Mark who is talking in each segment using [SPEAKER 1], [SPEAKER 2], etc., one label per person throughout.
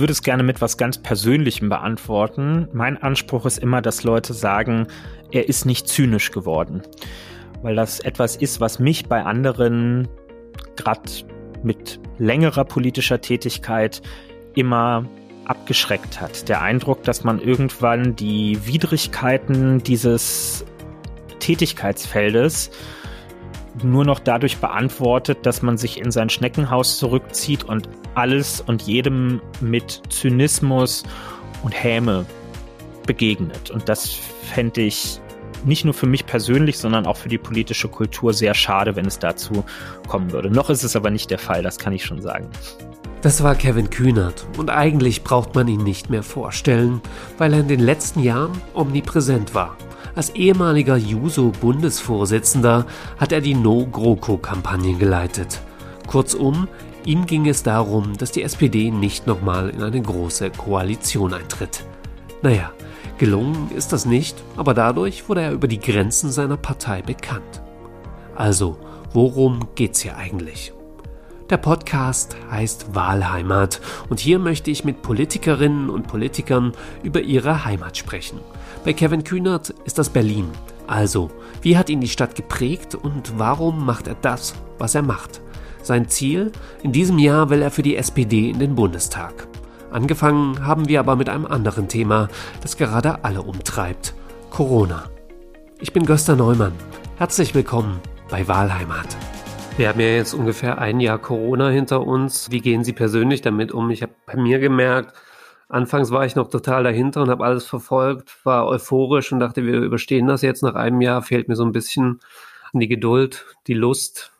[SPEAKER 1] würde es gerne mit was ganz Persönlichem beantworten. Mein Anspruch ist immer, dass Leute sagen, er ist nicht zynisch geworden. Weil das etwas ist, was mich bei anderen, gerade mit längerer politischer Tätigkeit, immer abgeschreckt hat. Der Eindruck, dass man irgendwann die Widrigkeiten dieses Tätigkeitsfeldes nur noch dadurch beantwortet, dass man sich in sein Schneckenhaus zurückzieht und alles und jedem mit Zynismus und Häme begegnet. Und das fände ich nicht nur für mich persönlich, sondern auch für die politische Kultur sehr schade, wenn es dazu kommen würde. Noch ist es aber nicht der Fall, das kann ich schon sagen.
[SPEAKER 2] Das war Kevin Kühnert und eigentlich braucht man ihn nicht mehr vorstellen, weil er in den letzten Jahren omnipräsent war. Als ehemaliger Juso-Bundesvorsitzender hat er die No-GroKo-Kampagne geleitet. Kurzum, ihm ging es darum, dass die SPD nicht nochmal in eine große Koalition eintritt. Naja, gelungen ist das nicht, aber dadurch wurde er über die Grenzen seiner Partei bekannt. Also, worum geht's hier eigentlich? Der Podcast heißt Wahlheimat und hier möchte ich mit Politikerinnen und Politikern über ihre Heimat sprechen. Bei Kevin Kühnert ist das Berlin. Also, wie hat ihn die Stadt geprägt und warum macht er das, was er macht? Sein Ziel? In diesem Jahr will er für die SPD in den Bundestag. Angefangen haben wir aber mit einem anderen Thema, das gerade alle umtreibt. Corona. Ich bin Gösta Neumann. Herzlich willkommen bei Wahlheimat. Wir haben ja jetzt ungefähr ein Jahr Corona hinter uns. Wie gehen Sie persönlich damit um? Ich habe bei mir gemerkt, anfangs war ich noch total dahinter und habe alles verfolgt, war euphorisch und dachte, wir überstehen das jetzt. Nach einem Jahr fehlt mir so ein bisschen die Geduld, die Lust.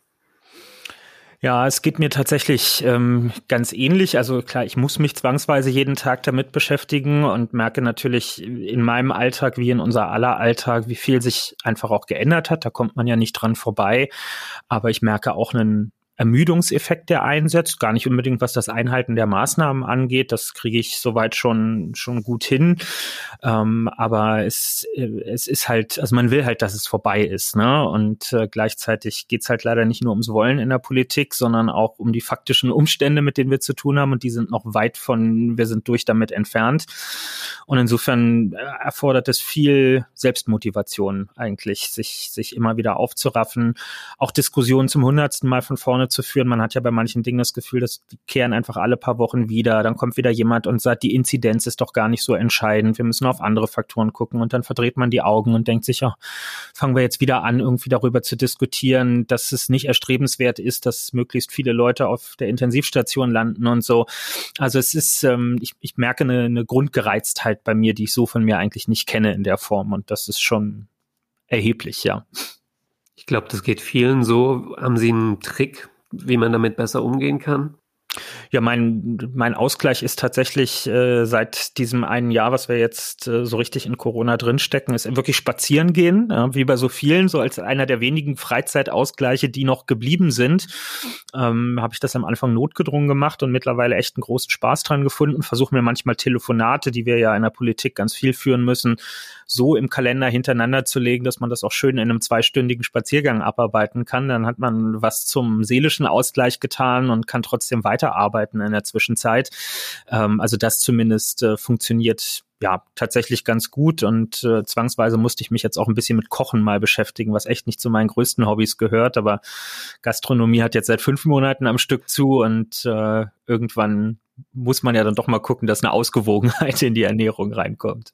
[SPEAKER 1] Ja, es geht mir tatsächlich ähm, ganz ähnlich. Also klar, ich muss mich zwangsweise jeden Tag damit beschäftigen und merke natürlich in meinem Alltag wie in unser aller Alltag, wie viel sich einfach auch geändert hat. Da kommt man ja nicht dran vorbei. Aber ich merke auch einen Ermüdungseffekt, der einsetzt. Gar nicht unbedingt, was das Einhalten der Maßnahmen angeht. Das kriege ich soweit schon, schon gut hin. Ähm, aber es, es ist halt, also man will halt, dass es vorbei ist. Ne? Und äh, gleichzeitig geht's halt leider nicht nur ums Wollen in der Politik, sondern auch um die faktischen Umstände, mit denen wir zu tun haben. Und die sind noch weit von, wir sind durch damit entfernt. Und insofern äh, erfordert es viel Selbstmotivation eigentlich, sich, sich immer wieder aufzuraffen. Auch Diskussionen zum hundertsten Mal von vorne zu führen. Man hat ja bei manchen Dingen das Gefühl, dass die kehren einfach alle paar Wochen wieder. Dann kommt wieder jemand und sagt, die Inzidenz ist doch gar nicht so entscheidend. Wir müssen auf andere Faktoren gucken. Und dann verdreht man die Augen und denkt sich, ja, fangen wir jetzt wieder an, irgendwie darüber zu diskutieren, dass es nicht erstrebenswert ist, dass möglichst viele Leute auf der Intensivstation landen und so. Also es ist, ähm, ich, ich merke eine, eine Grundgereiztheit bei mir, die ich so von mir eigentlich nicht kenne in der Form. Und das ist schon erheblich, ja.
[SPEAKER 2] Ich glaube, das geht vielen so. Haben Sie einen Trick, wie man damit besser umgehen kann?
[SPEAKER 1] Ja, mein, mein Ausgleich ist tatsächlich äh, seit diesem einen Jahr, was wir jetzt äh, so richtig in Corona drinstecken, ist wirklich spazieren gehen, ja, wie bei so vielen, so als einer der wenigen Freizeitausgleiche, die noch geblieben sind, ähm, habe ich das am Anfang notgedrungen gemacht und mittlerweile echt einen großen Spaß dran gefunden. Versuche mir manchmal Telefonate, die wir ja in der Politik ganz viel führen müssen, so im Kalender hintereinander zu legen, dass man das auch schön in einem zweistündigen Spaziergang abarbeiten kann. Dann hat man was zum seelischen Ausgleich getan und kann trotzdem weiterarbeiten in der Zwischenzeit. Ähm, also das zumindest äh, funktioniert ja tatsächlich ganz gut und äh, zwangsweise musste ich mich jetzt auch ein bisschen mit Kochen mal beschäftigen, was echt nicht zu meinen größten Hobbys gehört, aber Gastronomie hat jetzt seit fünf Monaten am Stück zu und äh, irgendwann muss man ja dann doch mal gucken, dass eine Ausgewogenheit in die Ernährung reinkommt.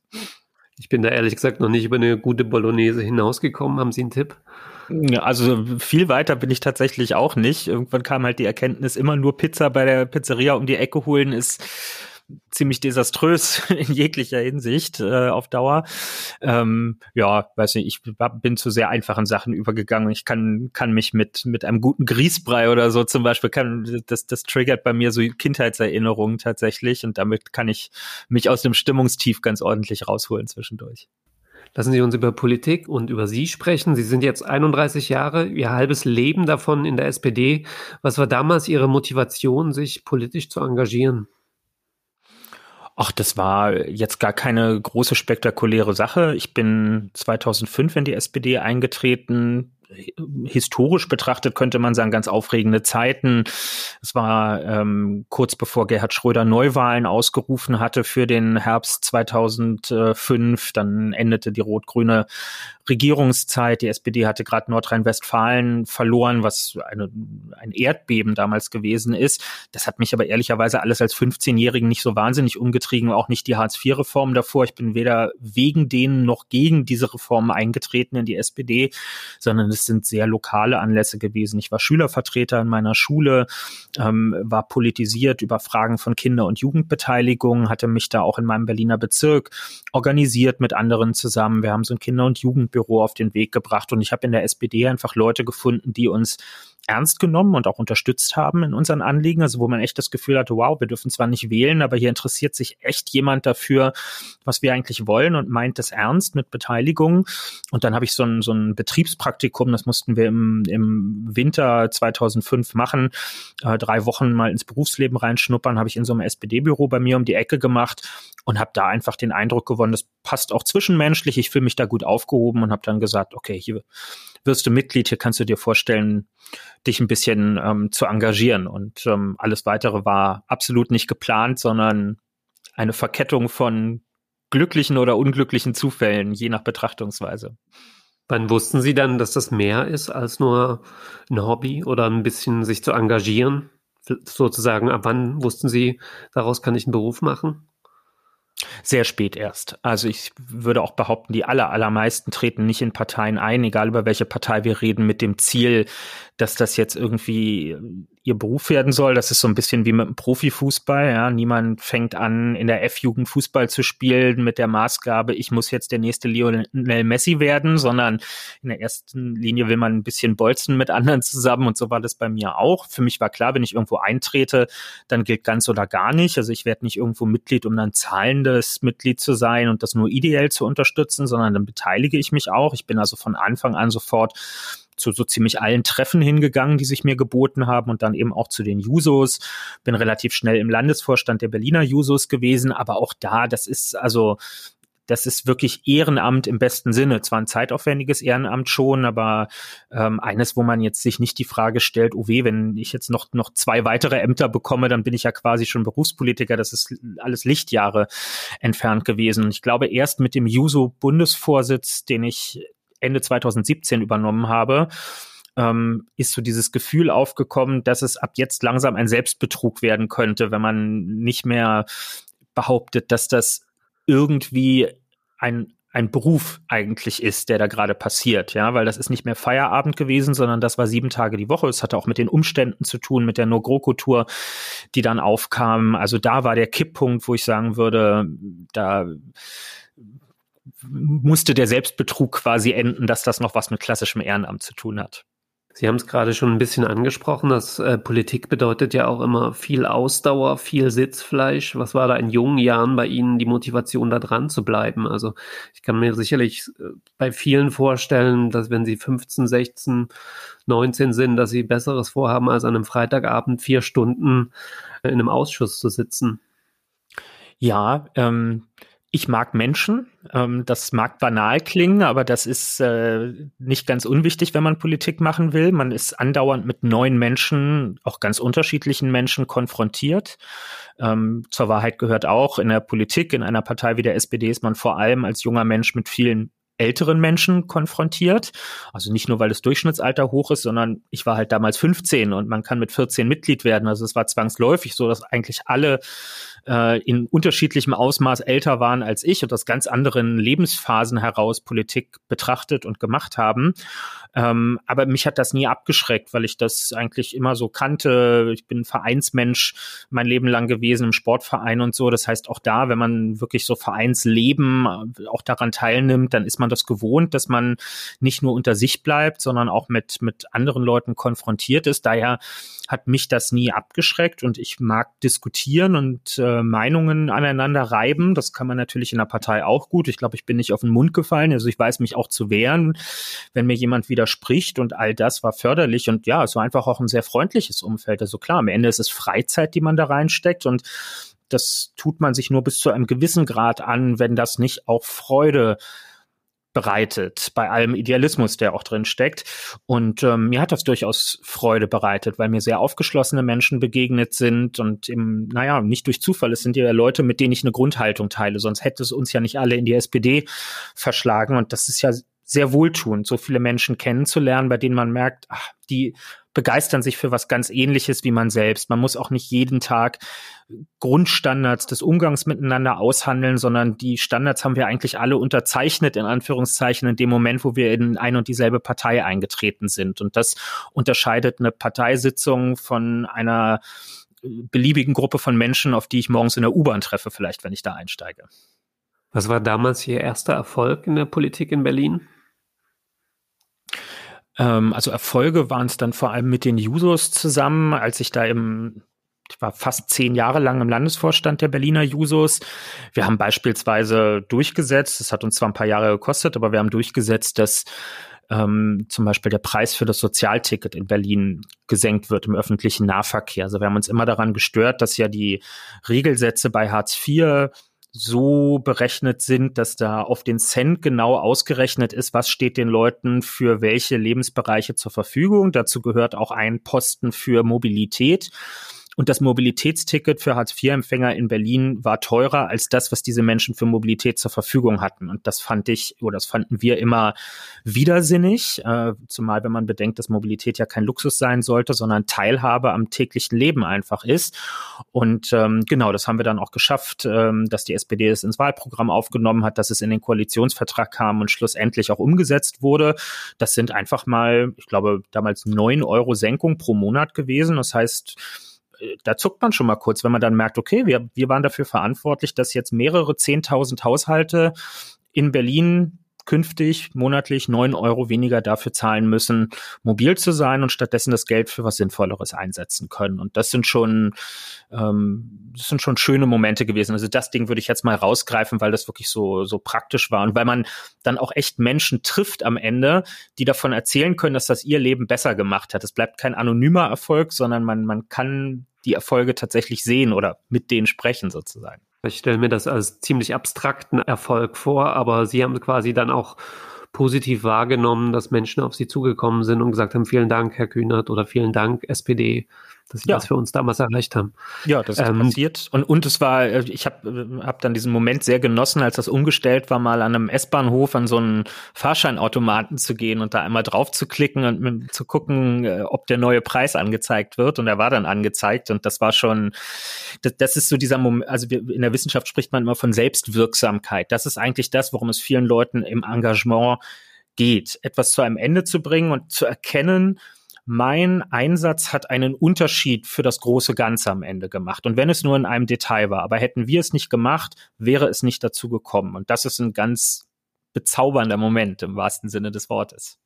[SPEAKER 2] Ich bin da ehrlich gesagt noch nicht über eine gute Bolognese hinausgekommen. Haben Sie einen Tipp?
[SPEAKER 1] Also viel weiter bin ich tatsächlich auch nicht. Irgendwann kam halt die Erkenntnis, immer nur Pizza bei der Pizzeria um die Ecke holen ist ziemlich desaströs in jeglicher Hinsicht äh, auf Dauer. Ähm, ja, weiß nicht, ich bin zu sehr einfachen Sachen übergegangen. Ich kann, kann mich mit, mit einem guten Grießbrei oder so zum Beispiel, kann, das, das triggert bei mir so Kindheitserinnerungen tatsächlich und damit kann ich mich aus dem Stimmungstief ganz ordentlich rausholen zwischendurch.
[SPEAKER 2] Lassen Sie uns über Politik und über Sie sprechen. Sie sind jetzt 31 Jahre, Ihr halbes Leben davon in der SPD. Was war damals Ihre Motivation, sich politisch zu engagieren?
[SPEAKER 1] Ach, das war jetzt gar keine große spektakuläre Sache. Ich bin 2005 in die SPD eingetreten. Historisch betrachtet könnte man sagen, ganz aufregende Zeiten. Es war ähm, kurz bevor Gerhard Schröder Neuwahlen ausgerufen hatte für den Herbst 2005. Dann endete die rot-grüne Regierungszeit. Die SPD hatte gerade Nordrhein-Westfalen verloren, was eine, ein Erdbeben damals gewesen ist. Das hat mich aber ehrlicherweise alles als 15-Jährigen nicht so wahnsinnig umgetrieben, auch nicht die Hartz-IV-Reform davor. Ich bin weder wegen denen noch gegen diese Reformen eingetreten in die SPD, sondern es sind sehr lokale Anlässe gewesen. Ich war Schülervertreter in meiner Schule, ähm, war politisiert über Fragen von Kinder- und Jugendbeteiligung, hatte mich da auch in meinem Berliner Bezirk organisiert mit anderen zusammen. Wir haben so ein Kinder- und Jugendbüro auf den Weg gebracht und ich habe in der SPD einfach Leute gefunden, die uns ernst genommen und auch unterstützt haben in unseren Anliegen. Also wo man echt das Gefühl hatte, wow, wir dürfen zwar nicht wählen, aber hier interessiert sich echt jemand dafür, was wir eigentlich wollen und meint das ernst mit Beteiligung. Und dann habe ich so ein, so ein Betriebspraktikum, das mussten wir im, im Winter 2005 machen, äh, drei Wochen mal ins Berufsleben reinschnuppern, habe ich in so einem SPD-Büro bei mir um die Ecke gemacht und habe da einfach den Eindruck gewonnen, das passt auch zwischenmenschlich, ich fühle mich da gut aufgehoben und habe dann gesagt, okay, hier wirst du Mitglied, hier kannst du dir vorstellen, dich ein bisschen ähm, zu engagieren. Und ähm, alles weitere war absolut nicht geplant, sondern eine Verkettung von glücklichen oder unglücklichen Zufällen, je nach Betrachtungsweise.
[SPEAKER 2] Wann wussten Sie dann, dass das mehr ist als nur ein Hobby oder ein bisschen sich zu engagieren? Sozusagen, ab wann wussten Sie, daraus kann ich einen Beruf machen?
[SPEAKER 1] Sehr spät erst. Also ich würde auch behaupten, die aller, allermeisten treten nicht in Parteien ein, egal über welche Partei wir reden, mit dem Ziel, dass das jetzt irgendwie ihr Beruf werden soll. Das ist so ein bisschen wie mit dem Profifußball. Ja, niemand fängt an, in der F-Jugend Fußball zu spielen mit der Maßgabe, ich muss jetzt der nächste Lionel Messi werden, sondern in der ersten Linie will man ein bisschen bolzen mit anderen zusammen und so war das bei mir auch. Für mich war klar, wenn ich irgendwo eintrete, dann gilt ganz oder gar nicht. Also ich werde nicht irgendwo Mitglied, um dann zahlendes Mitglied zu sein und das nur ideell zu unterstützen, sondern dann beteilige ich mich auch. Ich bin also von Anfang an sofort zu so ziemlich allen Treffen hingegangen, die sich mir geboten haben und dann eben auch zu den Jusos. Bin relativ schnell im Landesvorstand der Berliner Jusos gewesen, aber auch da, das ist also das ist wirklich Ehrenamt im besten Sinne. Zwar ein zeitaufwendiges Ehrenamt schon, aber ähm, eines, wo man jetzt sich nicht die Frage stellt, oh weh, wenn ich jetzt noch, noch zwei weitere Ämter bekomme, dann bin ich ja quasi schon Berufspolitiker. Das ist alles Lichtjahre entfernt gewesen. Und ich glaube, erst mit dem Juso-Bundesvorsitz, den ich Ende 2017 übernommen habe, ähm, ist so dieses Gefühl aufgekommen, dass es ab jetzt langsam ein Selbstbetrug werden könnte, wenn man nicht mehr behauptet, dass das irgendwie ein ein Beruf eigentlich ist, der da gerade passiert, ja, weil das ist nicht mehr Feierabend gewesen, sondern das war sieben Tage die Woche. Es hatte auch mit den Umständen zu tun, mit der No-GroKo-Tour, die dann aufkam. Also da war der Kipppunkt, wo ich sagen würde, da musste der Selbstbetrug quasi enden, dass das noch was mit klassischem Ehrenamt zu tun hat.
[SPEAKER 2] Sie haben es gerade schon ein bisschen angesprochen, dass äh, Politik bedeutet ja auch immer viel Ausdauer, viel Sitzfleisch. Was war da in jungen Jahren bei Ihnen die Motivation, da dran zu bleiben? Also ich kann mir sicherlich äh, bei vielen vorstellen, dass wenn Sie 15, 16, 19 sind, dass Sie Besseres vorhaben, als an einem Freitagabend vier Stunden in einem Ausschuss zu sitzen.
[SPEAKER 1] Ja, ähm, ich mag Menschen. Ähm, das mag banal klingen, aber das ist äh, nicht ganz unwichtig, wenn man Politik machen will. Man ist andauernd mit neuen Menschen, auch ganz unterschiedlichen Menschen konfrontiert. Ähm, zur Wahrheit gehört auch, in der Politik, in einer Partei wie der SPD ist man vor allem als junger Mensch mit vielen älteren Menschen konfrontiert. Also nicht nur, weil das Durchschnittsalter hoch ist, sondern ich war halt damals 15 und man kann mit 14 Mitglied werden. Also es war zwangsläufig so, dass eigentlich alle äh, in unterschiedlichem Ausmaß älter waren als ich und aus ganz anderen Lebensphasen heraus Politik betrachtet und gemacht haben. Ähm, aber mich hat das nie abgeschreckt, weil ich das eigentlich immer so kannte. Ich bin Vereinsmensch mein Leben lang gewesen im Sportverein und so. Das heißt, auch da, wenn man wirklich so Vereinsleben äh, auch daran teilnimmt, dann ist man das gewohnt, dass man nicht nur unter sich bleibt, sondern auch mit, mit anderen Leuten konfrontiert ist. Daher hat mich das nie abgeschreckt und ich mag diskutieren und äh, Meinungen aneinander reiben. Das kann man natürlich in der Partei auch gut. Ich glaube, ich bin nicht auf den Mund gefallen. Also ich weiß mich auch zu wehren, wenn mir jemand widerspricht und all das war förderlich und ja, es war einfach auch ein sehr freundliches Umfeld. Also klar, am Ende ist es Freizeit, die man da reinsteckt und das tut man sich nur bis zu einem gewissen Grad an, wenn das nicht auch Freude bereitet, bei allem Idealismus, der auch drin steckt. Und ähm, mir hat das durchaus Freude bereitet, weil mir sehr aufgeschlossene Menschen begegnet sind und im, naja, nicht durch Zufall, es sind ja Leute, mit denen ich eine Grundhaltung teile, sonst hätte es uns ja nicht alle in die SPD verschlagen. Und das ist ja sehr wohltuend, so viele Menschen kennenzulernen, bei denen man merkt, ach, die begeistern sich für was ganz ähnliches wie man selbst. Man muss auch nicht jeden Tag Grundstandards des Umgangs miteinander aushandeln, sondern die Standards haben wir eigentlich alle unterzeichnet, in Anführungszeichen, in dem Moment, wo wir in ein und dieselbe Partei eingetreten sind. Und das unterscheidet eine Parteisitzung von einer beliebigen Gruppe von Menschen, auf die ich morgens in der U-Bahn treffe, vielleicht, wenn ich da einsteige.
[SPEAKER 2] Was war damals Ihr erster Erfolg in der Politik in Berlin?
[SPEAKER 1] Ähm, also Erfolge waren es dann vor allem mit den Jusos zusammen, als ich da im ich war fast zehn Jahre lang im Landesvorstand der Berliner Jusos. Wir haben beispielsweise durchgesetzt, das hat uns zwar ein paar Jahre gekostet, aber wir haben durchgesetzt, dass ähm, zum Beispiel der Preis für das Sozialticket in Berlin gesenkt wird im öffentlichen Nahverkehr. Also wir haben uns immer daran gestört, dass ja die Regelsätze bei Hartz IV so berechnet sind, dass da auf den Cent genau ausgerechnet ist, was steht den Leuten für welche Lebensbereiche zur Verfügung. Dazu gehört auch ein Posten für Mobilität. Und das Mobilitätsticket für Hartz-IV-Empfänger in Berlin war teurer als das, was diese Menschen für Mobilität zur Verfügung hatten. Und das fand ich, oder das fanden wir immer widersinnig, äh, zumal wenn man bedenkt, dass Mobilität ja kein Luxus sein sollte, sondern Teilhabe am täglichen Leben einfach ist. Und ähm, genau, das haben wir dann auch geschafft, ähm, dass die SPD es ins Wahlprogramm aufgenommen hat, dass es in den Koalitionsvertrag kam und schlussendlich auch umgesetzt wurde. Das sind einfach mal, ich glaube, damals neun Euro Senkung pro Monat gewesen. Das heißt, da zuckt man schon mal kurz, wenn man dann merkt, okay, wir, wir waren dafür verantwortlich, dass jetzt mehrere zehntausend Haushalte in Berlin künftig monatlich neun Euro weniger dafür zahlen müssen, mobil zu sein und stattdessen das Geld für was Sinnvolleres einsetzen können. Und das sind schon, ähm, das sind schon schöne Momente gewesen. Also das Ding würde ich jetzt mal rausgreifen, weil das wirklich so, so praktisch war und weil man dann auch echt Menschen trifft am Ende, die davon erzählen können, dass das ihr Leben besser gemacht hat. Es bleibt kein anonymer Erfolg, sondern man, man kann die Erfolge tatsächlich sehen oder mit denen sprechen sozusagen.
[SPEAKER 2] Ich stelle mir das als ziemlich abstrakten Erfolg vor, aber Sie haben quasi dann auch positiv wahrgenommen, dass Menschen auf Sie zugekommen sind und gesagt haben, vielen Dank, Herr Kühnert, oder vielen Dank, SPD dass sie ja. das für uns damals erreicht haben.
[SPEAKER 1] Ja, das ist ähm, passiert. Und, und es war, äh, ich habe hab dann diesen Moment sehr genossen, als das umgestellt war, mal an einem S-Bahnhof an so einen Fahrscheinautomaten zu gehen und da einmal drauf zu klicken und zu gucken, äh, ob der neue Preis angezeigt wird. Und er war dann angezeigt. Und das war schon, das, das ist so dieser Moment, also in der Wissenschaft spricht man immer von Selbstwirksamkeit. Das ist eigentlich das, worum es vielen Leuten im Engagement geht, etwas zu einem Ende zu bringen und zu erkennen, mein Einsatz hat einen Unterschied für das große Ganze am Ende gemacht. Und wenn es nur in einem Detail war, aber hätten wir es nicht gemacht, wäre es nicht dazu gekommen. Und das ist ein ganz bezaubernder Moment im wahrsten Sinne des Wortes.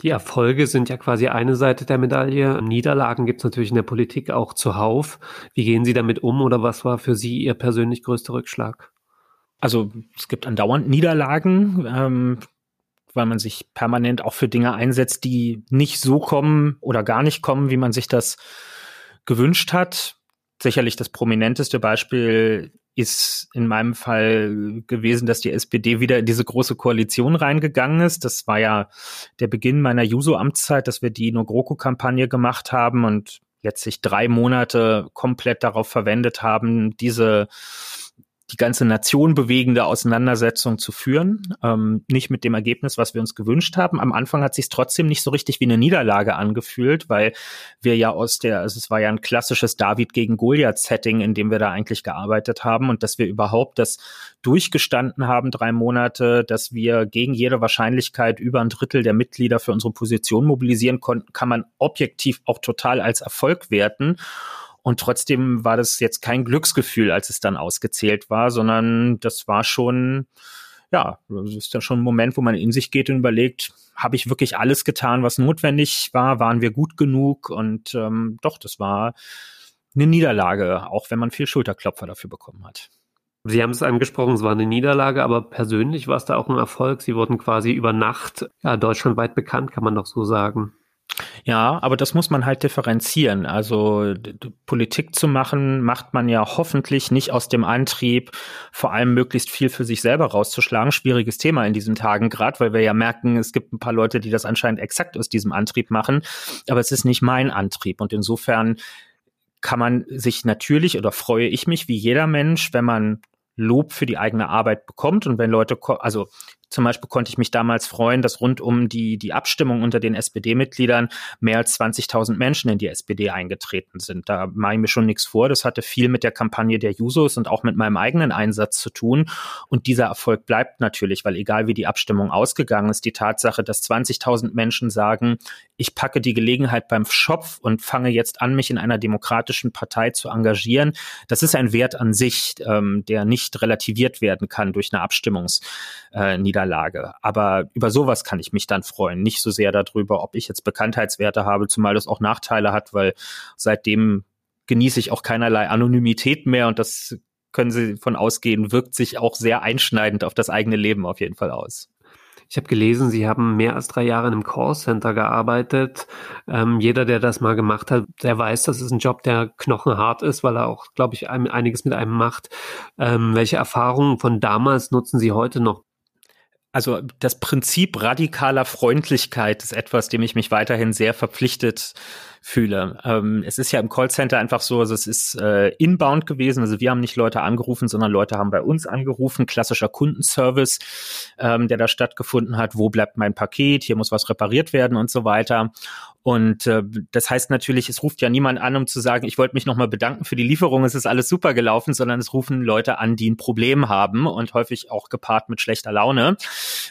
[SPEAKER 2] Die Erfolge sind ja quasi eine Seite der Medaille. Niederlagen gibt es natürlich in der Politik auch zuhauf. Wie gehen Sie damit um oder was war für Sie Ihr persönlich größter Rückschlag?
[SPEAKER 1] Also es gibt andauernd Niederlagen. Ähm, weil man sich permanent auch für Dinge einsetzt, die nicht so kommen oder gar nicht kommen, wie man sich das gewünscht hat. Sicherlich das prominenteste Beispiel ist in meinem Fall gewesen, dass die SPD wieder in diese große Koalition reingegangen ist. Das war ja der Beginn meiner Juso-Amtszeit, dass wir die No-GroKo-Kampagne gemacht haben und letztlich drei Monate komplett darauf verwendet haben, diese die ganze Nation bewegende Auseinandersetzung zu führen. Ähm, nicht mit dem Ergebnis, was wir uns gewünscht haben. Am Anfang hat sich trotzdem nicht so richtig wie eine Niederlage angefühlt, weil wir ja aus der, also es war ja ein klassisches David gegen Goliath-Setting, in dem wir da eigentlich gearbeitet haben und dass wir überhaupt das durchgestanden haben, drei Monate, dass wir gegen jede Wahrscheinlichkeit über ein Drittel der Mitglieder für unsere Position mobilisieren konnten, kann man objektiv auch total als Erfolg werten. Und trotzdem war das jetzt kein Glücksgefühl, als es dann ausgezählt war, sondern das war schon, ja, das ist dann schon ein Moment, wo man in sich geht und überlegt, habe ich wirklich alles getan, was notwendig war? Waren wir gut genug? Und ähm, doch, das war eine Niederlage, auch wenn man viel Schulterklopfer dafür bekommen hat.
[SPEAKER 2] Sie haben es angesprochen, es war eine Niederlage, aber persönlich war es da auch ein Erfolg. Sie wurden quasi über Nacht ja, deutschlandweit bekannt, kann man doch so sagen.
[SPEAKER 1] Ja, aber das muss man halt differenzieren. Also Politik zu machen, macht man ja hoffentlich nicht aus dem Antrieb, vor allem möglichst viel für sich selber rauszuschlagen. Schwieriges Thema in diesen Tagen gerade, weil wir ja merken, es gibt ein paar Leute, die das anscheinend exakt aus diesem Antrieb machen. Aber es ist nicht mein Antrieb. Und insofern kann man sich natürlich oder freue ich mich wie jeder Mensch, wenn man Lob für die eigene Arbeit bekommt und wenn Leute, also zum Beispiel konnte ich mich damals freuen, dass rund um die, die Abstimmung unter den SPD-Mitgliedern mehr als 20.000 Menschen in die SPD eingetreten sind. Da mache ich mir schon nichts vor. Das hatte viel mit der Kampagne der Jusos und auch mit meinem eigenen Einsatz zu tun. Und dieser Erfolg bleibt natürlich, weil egal wie die Abstimmung ausgegangen ist, die Tatsache, dass 20.000 Menschen sagen, ich packe die Gelegenheit beim Schopf und fange jetzt an, mich in einer demokratischen Partei zu engagieren, das ist ein Wert an sich, ähm, der nicht relativiert werden kann durch eine Abstimmungsniederlage. Aber über sowas kann ich mich dann freuen, nicht so sehr darüber, ob ich jetzt Bekanntheitswerte habe, zumal das auch Nachteile hat, weil seitdem genieße ich auch keinerlei Anonymität mehr und das können Sie von ausgehen, wirkt sich auch sehr einschneidend auf das eigene Leben auf jeden Fall aus.
[SPEAKER 2] Ich habe gelesen, Sie haben mehr als drei Jahre in einem Callcenter gearbeitet. Ähm, jeder, der das mal gemacht hat, der weiß, das ist ein Job, der knochenhart ist, weil er auch, glaube ich, einiges mit einem macht. Ähm, welche Erfahrungen von damals nutzen Sie heute noch?
[SPEAKER 1] Also das Prinzip radikaler Freundlichkeit ist etwas, dem ich mich weiterhin sehr verpflichtet fühle. Ähm, es ist ja im Callcenter einfach so, also es ist äh, inbound gewesen, also wir haben nicht Leute angerufen, sondern Leute haben bei uns angerufen, klassischer Kundenservice, ähm, der da stattgefunden hat, wo bleibt mein Paket, hier muss was repariert werden und so weiter. Und äh, das heißt natürlich, es ruft ja niemand an, um zu sagen, ich wollte mich nochmal bedanken für die Lieferung, es ist alles super gelaufen, sondern es rufen Leute an, die ein Problem haben und häufig auch gepaart mit schlechter Laune.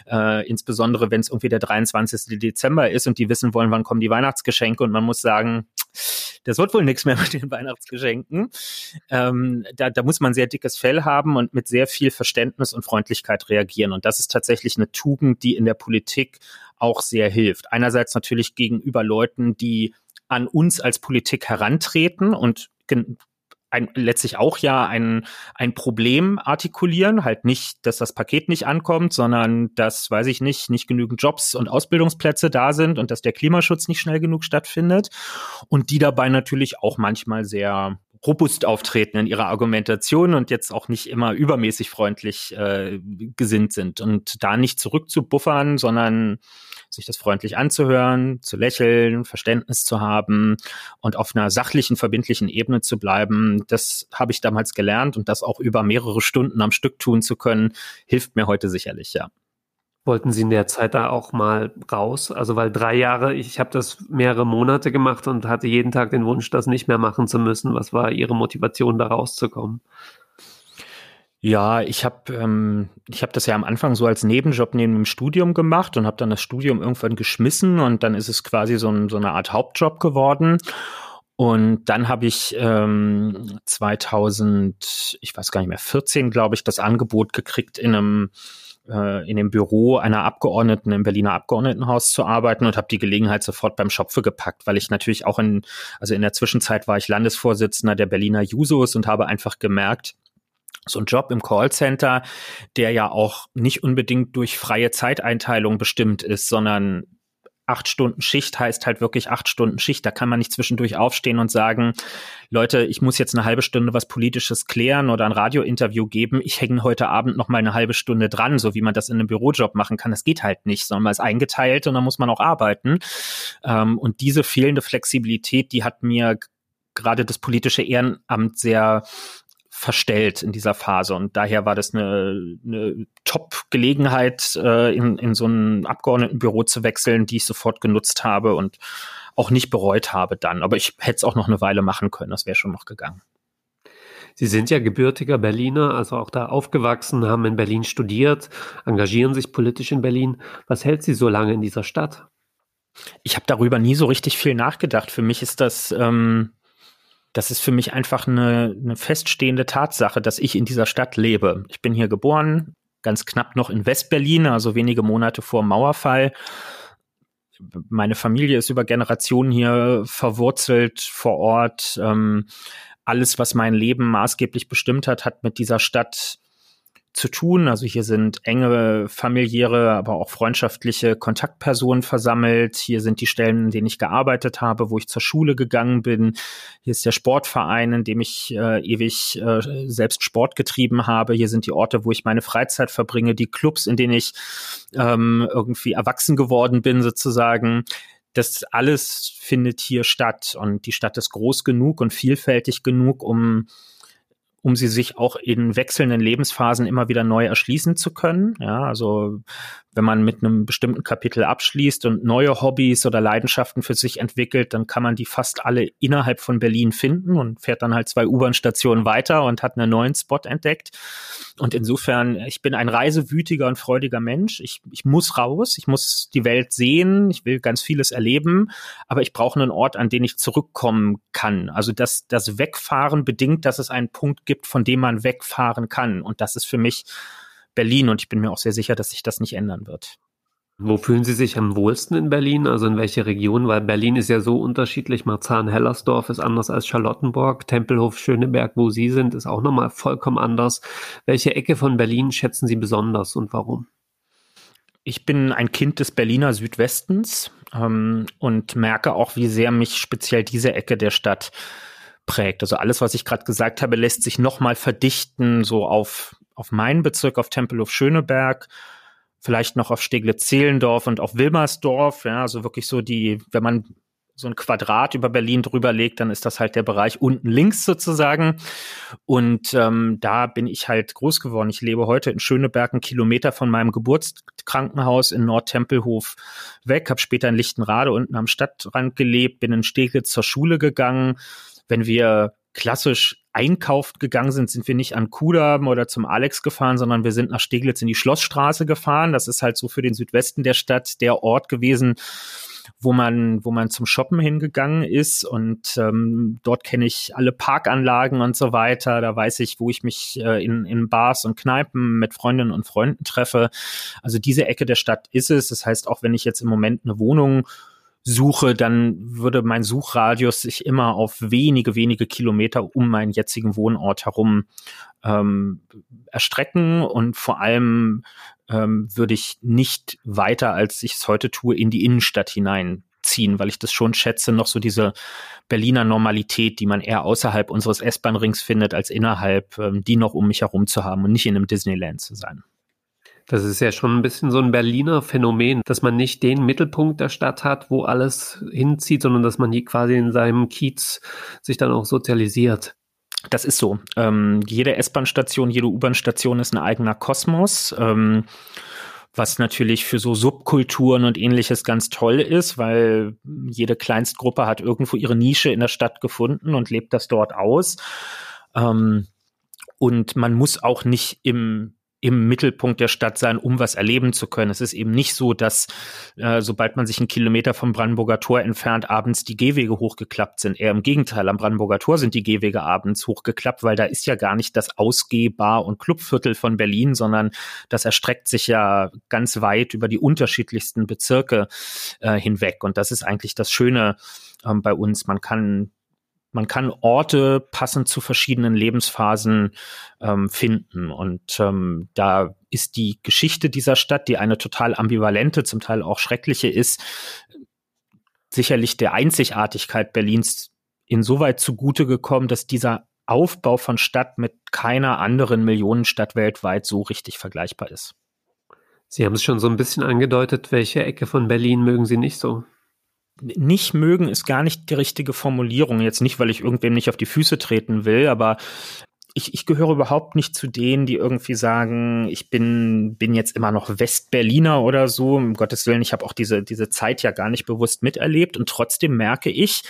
[SPEAKER 1] Äh, insbesondere wenn es irgendwie der 23. Dezember ist und die wissen wollen, wann kommen die Weihnachtsgeschenke und man muss sagen, sagen, das wird wohl nichts mehr mit den Weihnachtsgeschenken. Ähm, da, da muss man sehr dickes Fell haben und mit sehr viel Verständnis und Freundlichkeit reagieren. Und das ist tatsächlich eine Tugend, die in der Politik auch sehr hilft. Einerseits natürlich gegenüber Leuten, die an uns als Politik herantreten und ein, letztlich auch ja ein, ein Problem artikulieren. Halt nicht, dass das Paket nicht ankommt, sondern dass, weiß ich nicht, nicht genügend Jobs und Ausbildungsplätze da sind und dass der Klimaschutz nicht schnell genug stattfindet. Und die dabei natürlich auch manchmal sehr robust auftreten in ihrer Argumentation und jetzt auch nicht immer übermäßig freundlich äh, gesinnt sind. Und da nicht zurückzubuffern, sondern sich das freundlich anzuhören, zu lächeln, Verständnis zu haben und auf einer sachlichen, verbindlichen Ebene zu bleiben. Das habe ich damals gelernt und das auch über mehrere Stunden am Stück tun zu können, hilft mir heute sicherlich, ja.
[SPEAKER 2] Wollten Sie in der Zeit da auch mal raus? Also weil drei Jahre, ich habe das mehrere Monate gemacht und hatte jeden Tag den Wunsch, das nicht mehr machen zu müssen. Was war Ihre Motivation, da rauszukommen?
[SPEAKER 1] Ja, ich habe ähm, ich habe das ja am Anfang so als Nebenjob neben dem Studium gemacht und habe dann das Studium irgendwann geschmissen und dann ist es quasi so, ein, so eine Art Hauptjob geworden. Und dann habe ich ähm, 2000, ich weiß gar nicht mehr, 14, glaube ich, das Angebot gekriegt, in einem äh, in dem Büro einer Abgeordneten im Berliner Abgeordnetenhaus zu arbeiten und habe die Gelegenheit sofort beim Schopfe gepackt, weil ich natürlich auch in, also in der Zwischenzeit war ich Landesvorsitzender der Berliner Jusos und habe einfach gemerkt, so ein Job im Callcenter, der ja auch nicht unbedingt durch freie Zeiteinteilung bestimmt ist, sondern acht Stunden Schicht heißt halt wirklich acht Stunden Schicht. Da kann man nicht zwischendurch aufstehen und sagen, Leute, ich muss jetzt eine halbe Stunde was Politisches klären oder ein Radiointerview geben. Ich hänge heute Abend noch mal eine halbe Stunde dran, so wie man das in einem Bürojob machen kann. Das geht halt nicht, sondern man ist eingeteilt und dann muss man auch arbeiten. Ähm, und diese fehlende Flexibilität, die hat mir gerade das politische Ehrenamt sehr verstellt in dieser Phase. Und daher war das eine, eine Top-Gelegenheit, äh, in, in so ein Abgeordnetenbüro zu wechseln, die ich sofort genutzt habe und auch nicht bereut habe dann. Aber ich hätte es auch noch eine Weile machen können, das wäre schon noch gegangen.
[SPEAKER 2] Sie sind ja gebürtiger Berliner, also auch da aufgewachsen, haben in Berlin studiert, engagieren sich politisch in Berlin. Was hält Sie so lange in dieser Stadt?
[SPEAKER 1] Ich habe darüber nie so richtig viel nachgedacht. Für mich ist das ähm, das ist für mich einfach eine, eine feststehende Tatsache, dass ich in dieser Stadt lebe. Ich bin hier geboren, ganz knapp noch in Westberlin, also wenige Monate vor Mauerfall. Meine Familie ist über Generationen hier verwurzelt vor Ort. Ähm, alles, was mein Leben maßgeblich bestimmt hat, hat mit dieser Stadt zu tun. Also hier sind enge familiäre, aber auch freundschaftliche Kontaktpersonen versammelt. Hier sind die Stellen, in denen ich gearbeitet habe, wo ich zur Schule gegangen bin. Hier ist der Sportverein, in dem ich äh, ewig äh, selbst Sport getrieben habe. Hier sind die Orte, wo ich meine Freizeit verbringe, die Clubs, in denen ich ähm, irgendwie erwachsen geworden bin, sozusagen das alles findet hier statt und die Stadt ist groß genug und vielfältig genug, um um sie sich auch in wechselnden Lebensphasen immer wieder neu erschließen zu können. Ja, also wenn man mit einem bestimmten Kapitel abschließt und neue Hobbys oder Leidenschaften für sich entwickelt, dann kann man die fast alle innerhalb von Berlin finden und fährt dann halt zwei U-Bahn-Stationen weiter und hat einen neuen Spot entdeckt. Und insofern, ich bin ein reisewütiger und freudiger Mensch. Ich, ich muss raus, ich muss die Welt sehen, ich will ganz vieles erleben, aber ich brauche einen Ort, an den ich zurückkommen kann. Also das, das Wegfahren bedingt, dass es einen Punkt gibt, von dem man wegfahren kann. Und das ist für mich Berlin und ich bin mir auch sehr sicher, dass sich das nicht ändern wird.
[SPEAKER 2] Wo fühlen Sie sich am wohlsten in Berlin? Also in welche Region? Weil Berlin ist ja so unterschiedlich. Marzahn-Hellersdorf ist anders als Charlottenburg. Tempelhof, Schöneberg, wo Sie sind, ist auch nochmal vollkommen anders. Welche Ecke von Berlin schätzen Sie besonders und warum?
[SPEAKER 1] Ich bin ein Kind des Berliner Südwestens ähm, und merke auch, wie sehr mich speziell diese Ecke der Stadt prägt. Also alles, was ich gerade gesagt habe, lässt sich nochmal verdichten, so auf auf meinen Bezirk, auf Tempelhof Schöneberg, vielleicht noch auf Steglitz-Zehlendorf und auf Wilmersdorf. Ja, also wirklich so die, wenn man so ein Quadrat über Berlin drüber legt, dann ist das halt der Bereich unten links sozusagen. Und ähm, da bin ich halt groß geworden. Ich lebe heute in Schöneberg, einen Kilometer von meinem Geburtskrankenhaus in Nordtempelhof weg, habe später in Lichtenrade unten am Stadtrand gelebt, bin in Steglitz zur Schule gegangen. Wenn wir klassisch einkauft gegangen sind, sind wir nicht an Kudam oder zum Alex gefahren, sondern wir sind nach Steglitz in die Schlossstraße gefahren. Das ist halt so für den Südwesten der Stadt der Ort gewesen, wo man, wo man zum Shoppen hingegangen ist. Und ähm, dort kenne ich alle Parkanlagen und so weiter. Da weiß ich, wo ich mich äh, in, in Bars und Kneipen mit Freundinnen und Freunden treffe. Also diese Ecke der Stadt ist es. Das heißt, auch wenn ich jetzt im Moment eine Wohnung suche, dann würde mein Suchradius sich immer auf wenige, wenige Kilometer um meinen jetzigen Wohnort herum ähm, erstrecken und vor allem ähm, würde ich nicht weiter, als ich es heute tue, in die Innenstadt hineinziehen, weil ich das schon schätze, noch so diese Berliner Normalität, die man eher außerhalb unseres S-Bahn-Rings findet, als innerhalb, ähm, die noch um mich herum zu haben und nicht in einem Disneyland zu sein.
[SPEAKER 2] Das ist ja schon ein bisschen so ein Berliner Phänomen, dass man nicht den Mittelpunkt der Stadt hat, wo alles hinzieht, sondern dass man hier quasi in seinem Kiez sich dann auch sozialisiert.
[SPEAKER 1] Das ist so. Ähm, jede S-Bahn-Station, jede U-Bahn-Station ist ein eigener Kosmos. Ähm, was natürlich für so Subkulturen und ähnliches ganz toll ist, weil jede Kleinstgruppe hat irgendwo ihre Nische in der Stadt gefunden und lebt das dort aus. Ähm, und man muss auch nicht im im Mittelpunkt der Stadt sein, um was erleben zu können. Es ist eben nicht so, dass äh, sobald man sich einen Kilometer vom Brandenburger Tor entfernt, abends die Gehwege hochgeklappt sind. Eher im Gegenteil, am Brandenburger Tor sind die Gehwege abends hochgeklappt, weil da ist ja gar nicht das Ausgehbar- und Clubviertel von Berlin, sondern das erstreckt sich ja ganz weit über die unterschiedlichsten Bezirke äh, hinweg. Und das ist eigentlich das Schöne ähm, bei uns. Man kann man kann Orte passend zu verschiedenen Lebensphasen ähm, finden. Und ähm, da ist die Geschichte dieser Stadt, die eine total ambivalente, zum Teil auch schreckliche ist, sicherlich der Einzigartigkeit Berlins insoweit zugute gekommen, dass dieser Aufbau von Stadt mit keiner anderen Millionenstadt weltweit so richtig vergleichbar ist.
[SPEAKER 2] Sie haben es schon so ein bisschen angedeutet, welche Ecke von Berlin mögen Sie nicht so?
[SPEAKER 1] Nicht mögen ist gar nicht die richtige Formulierung. Jetzt nicht, weil ich irgendwem nicht auf die Füße treten will, aber ich, ich gehöre überhaupt nicht zu denen, die irgendwie sagen, ich bin, bin jetzt immer noch Westberliner oder so. Um Gottes Willen, ich habe auch diese, diese Zeit ja gar nicht bewusst miterlebt. Und trotzdem merke ich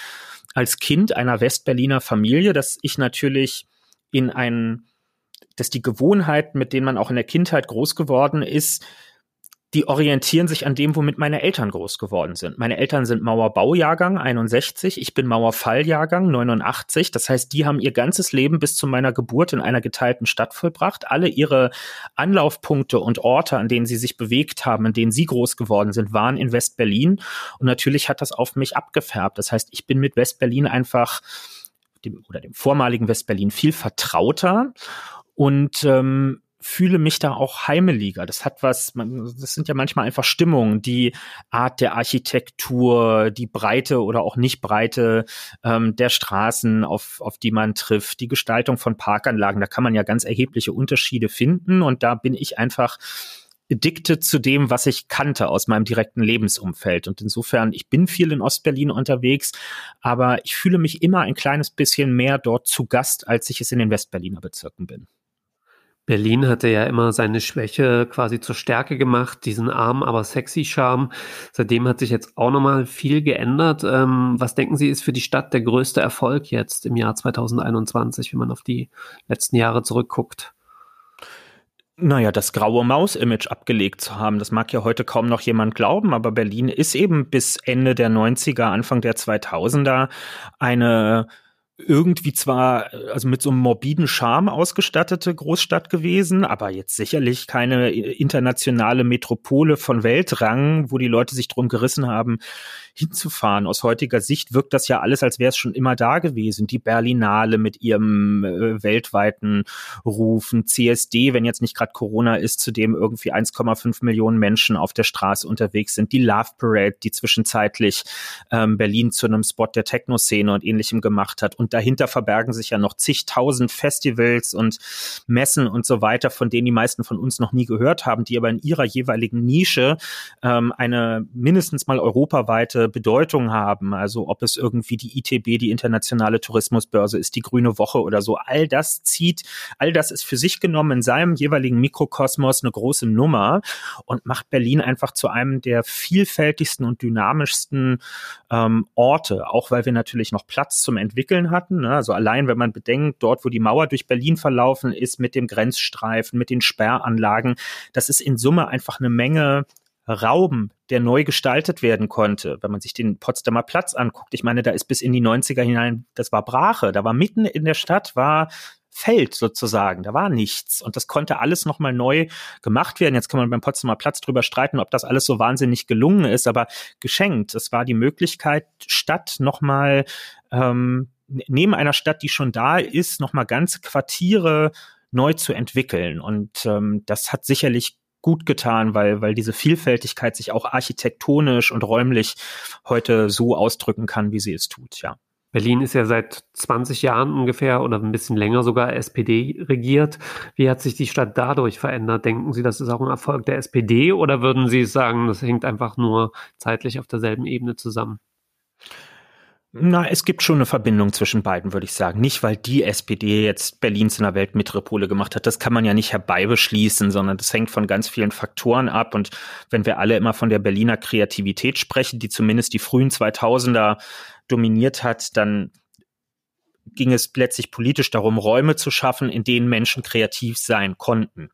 [SPEAKER 1] als Kind einer Westberliner Familie, dass ich natürlich in ein, dass die Gewohnheiten, mit denen man auch in der Kindheit groß geworden ist, die orientieren sich an dem, womit meine Eltern groß geworden sind. Meine Eltern sind Mauerbaujahrgang 61, ich bin Mauerfalljahrgang 89. Das heißt, die haben ihr ganzes Leben bis zu meiner Geburt in einer geteilten Stadt vollbracht. Alle ihre Anlaufpunkte und Orte, an denen sie sich bewegt haben, in denen sie groß geworden sind, waren in West-Berlin. Und natürlich hat das auf mich abgefärbt. Das heißt, ich bin mit West-Berlin einfach dem, oder dem vormaligen West-Berlin viel vertrauter und ähm, fühle mich da auch heimeliger. Das hat was, das sind ja manchmal einfach Stimmungen, die Art der Architektur, die Breite oder auch nicht Breite ähm, der Straßen, auf, auf die man trifft, die Gestaltung von Parkanlagen. Da kann man ja ganz erhebliche Unterschiede finden und da bin ich einfach addicted zu dem, was ich kannte aus meinem direkten Lebensumfeld. Und insofern, ich bin viel in Ostberlin unterwegs, aber ich fühle mich immer ein kleines bisschen mehr dort zu Gast, als ich es in den Westberliner Bezirken bin.
[SPEAKER 2] Berlin hatte ja immer seine Schwäche quasi zur Stärke gemacht, diesen arm, aber sexy Charme. Seitdem hat sich jetzt auch nochmal viel geändert. Ähm, was denken Sie, ist für die Stadt der größte Erfolg jetzt im Jahr 2021, wenn man auf die letzten Jahre zurückguckt?
[SPEAKER 1] naja, das graue Maus-Image abgelegt zu haben. Das mag ja heute kaum noch jemand glauben, aber Berlin ist eben bis Ende der 90er, Anfang der 2000er eine irgendwie zwar, also mit so einem morbiden Charme ausgestattete Großstadt gewesen, aber jetzt sicherlich keine internationale Metropole von Weltrang, wo die Leute sich drum gerissen haben, hinzufahren. Aus heutiger Sicht wirkt das ja alles, als wäre es schon immer da gewesen. Die Berlinale mit ihrem äh, weltweiten Rufen, CSD, wenn jetzt nicht gerade Corona ist, zu dem irgendwie 1,5 Millionen Menschen auf der Straße unterwegs sind. Die Love Parade, die zwischenzeitlich ähm, Berlin zu einem Spot der Techno-Szene und ähnlichem gemacht hat. Und dahinter verbergen sich ja noch zigtausend Festivals und Messen und so weiter, von denen die meisten von uns noch nie gehört haben, die aber in ihrer jeweiligen Nische ähm, eine mindestens mal europaweite Bedeutung haben. Also ob es irgendwie die ITB, die internationale Tourismusbörse ist, die Grüne Woche oder so. All das zieht, all das ist für sich genommen in seinem jeweiligen Mikrokosmos eine große Nummer und macht Berlin einfach zu einem der vielfältigsten und dynamischsten ähm, Orte, auch weil wir natürlich noch Platz zum Entwickeln hatten. Ne? Also allein, wenn man bedenkt, dort, wo die Mauer durch Berlin verlaufen ist, mit dem Grenzstreifen, mit den Sperranlagen, das ist in Summe einfach eine Menge Raum, der neu gestaltet werden konnte. Wenn man sich den Potsdamer Platz anguckt, ich meine, da ist bis in die 90er hinein, das war Brache, da war mitten in der Stadt, war Feld sozusagen, da war nichts und das konnte alles nochmal neu gemacht werden. Jetzt kann man beim Potsdamer Platz drüber streiten, ob das alles so wahnsinnig gelungen ist, aber geschenkt. Es war die Möglichkeit, Stadt nochmal ähm, neben einer Stadt, die schon da ist, nochmal ganze Quartiere neu zu entwickeln. Und ähm, das hat sicherlich gut getan, weil, weil diese Vielfältigkeit sich auch architektonisch und räumlich heute so ausdrücken kann, wie sie es tut, ja.
[SPEAKER 2] Berlin ist ja seit 20 Jahren ungefähr oder ein bisschen länger sogar SPD regiert. Wie hat sich die Stadt dadurch verändert? Denken Sie, das ist auch ein Erfolg der SPD oder würden Sie sagen, das hängt einfach nur zeitlich auf derselben Ebene zusammen?
[SPEAKER 1] Na, es gibt schon eine Verbindung zwischen beiden, würde ich sagen. Nicht, weil die SPD jetzt Berlin zu einer Weltmetropole gemacht hat. Das kann man ja nicht herbeibeschließen, sondern das hängt von ganz vielen Faktoren ab. Und wenn wir alle immer von der Berliner Kreativität sprechen, die zumindest die frühen 2000er dominiert hat, dann ging es letztlich politisch darum, Räume zu schaffen, in denen Menschen kreativ sein konnten.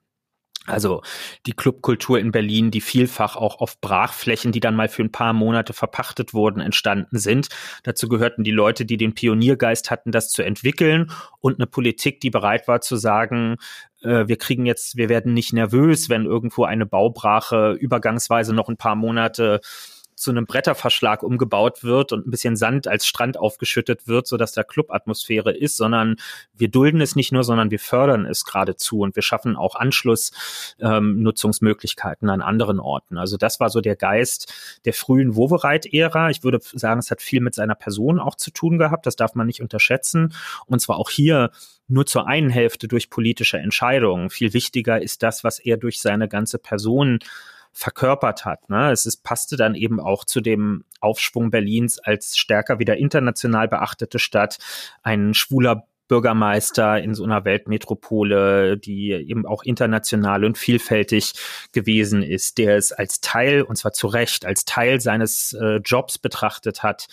[SPEAKER 1] Also die Clubkultur in Berlin, die vielfach auch auf Brachflächen, die dann mal für ein paar Monate verpachtet wurden, entstanden sind. Dazu gehörten die Leute, die den Pioniergeist hatten, das zu entwickeln und eine Politik, die bereit war zu sagen, äh, wir kriegen jetzt, wir werden nicht nervös, wenn irgendwo eine Baubrache übergangsweise noch ein paar Monate zu einem Bretterverschlag umgebaut wird und ein bisschen Sand als Strand aufgeschüttet wird, so dass da Clubatmosphäre ist, sondern wir dulden es nicht nur, sondern wir fördern es geradezu und wir schaffen auch Anschlussnutzungsmöglichkeiten ähm, an anderen Orten. Also das war so der Geist der frühen Wovereit-Ära. Ich würde sagen, es hat viel mit seiner Person auch zu tun gehabt. Das darf man nicht unterschätzen. Und zwar auch hier nur zur einen Hälfte durch politische Entscheidungen. Viel wichtiger ist das, was er durch seine ganze Person verkörpert hat. Ne? Es ist, passte dann eben auch zu dem Aufschwung Berlins als stärker wieder international beachtete Stadt, ein schwuler Bürgermeister in so einer Weltmetropole, die eben auch international und vielfältig gewesen ist, der es als Teil, und zwar zu Recht, als Teil seines äh, Jobs betrachtet hat,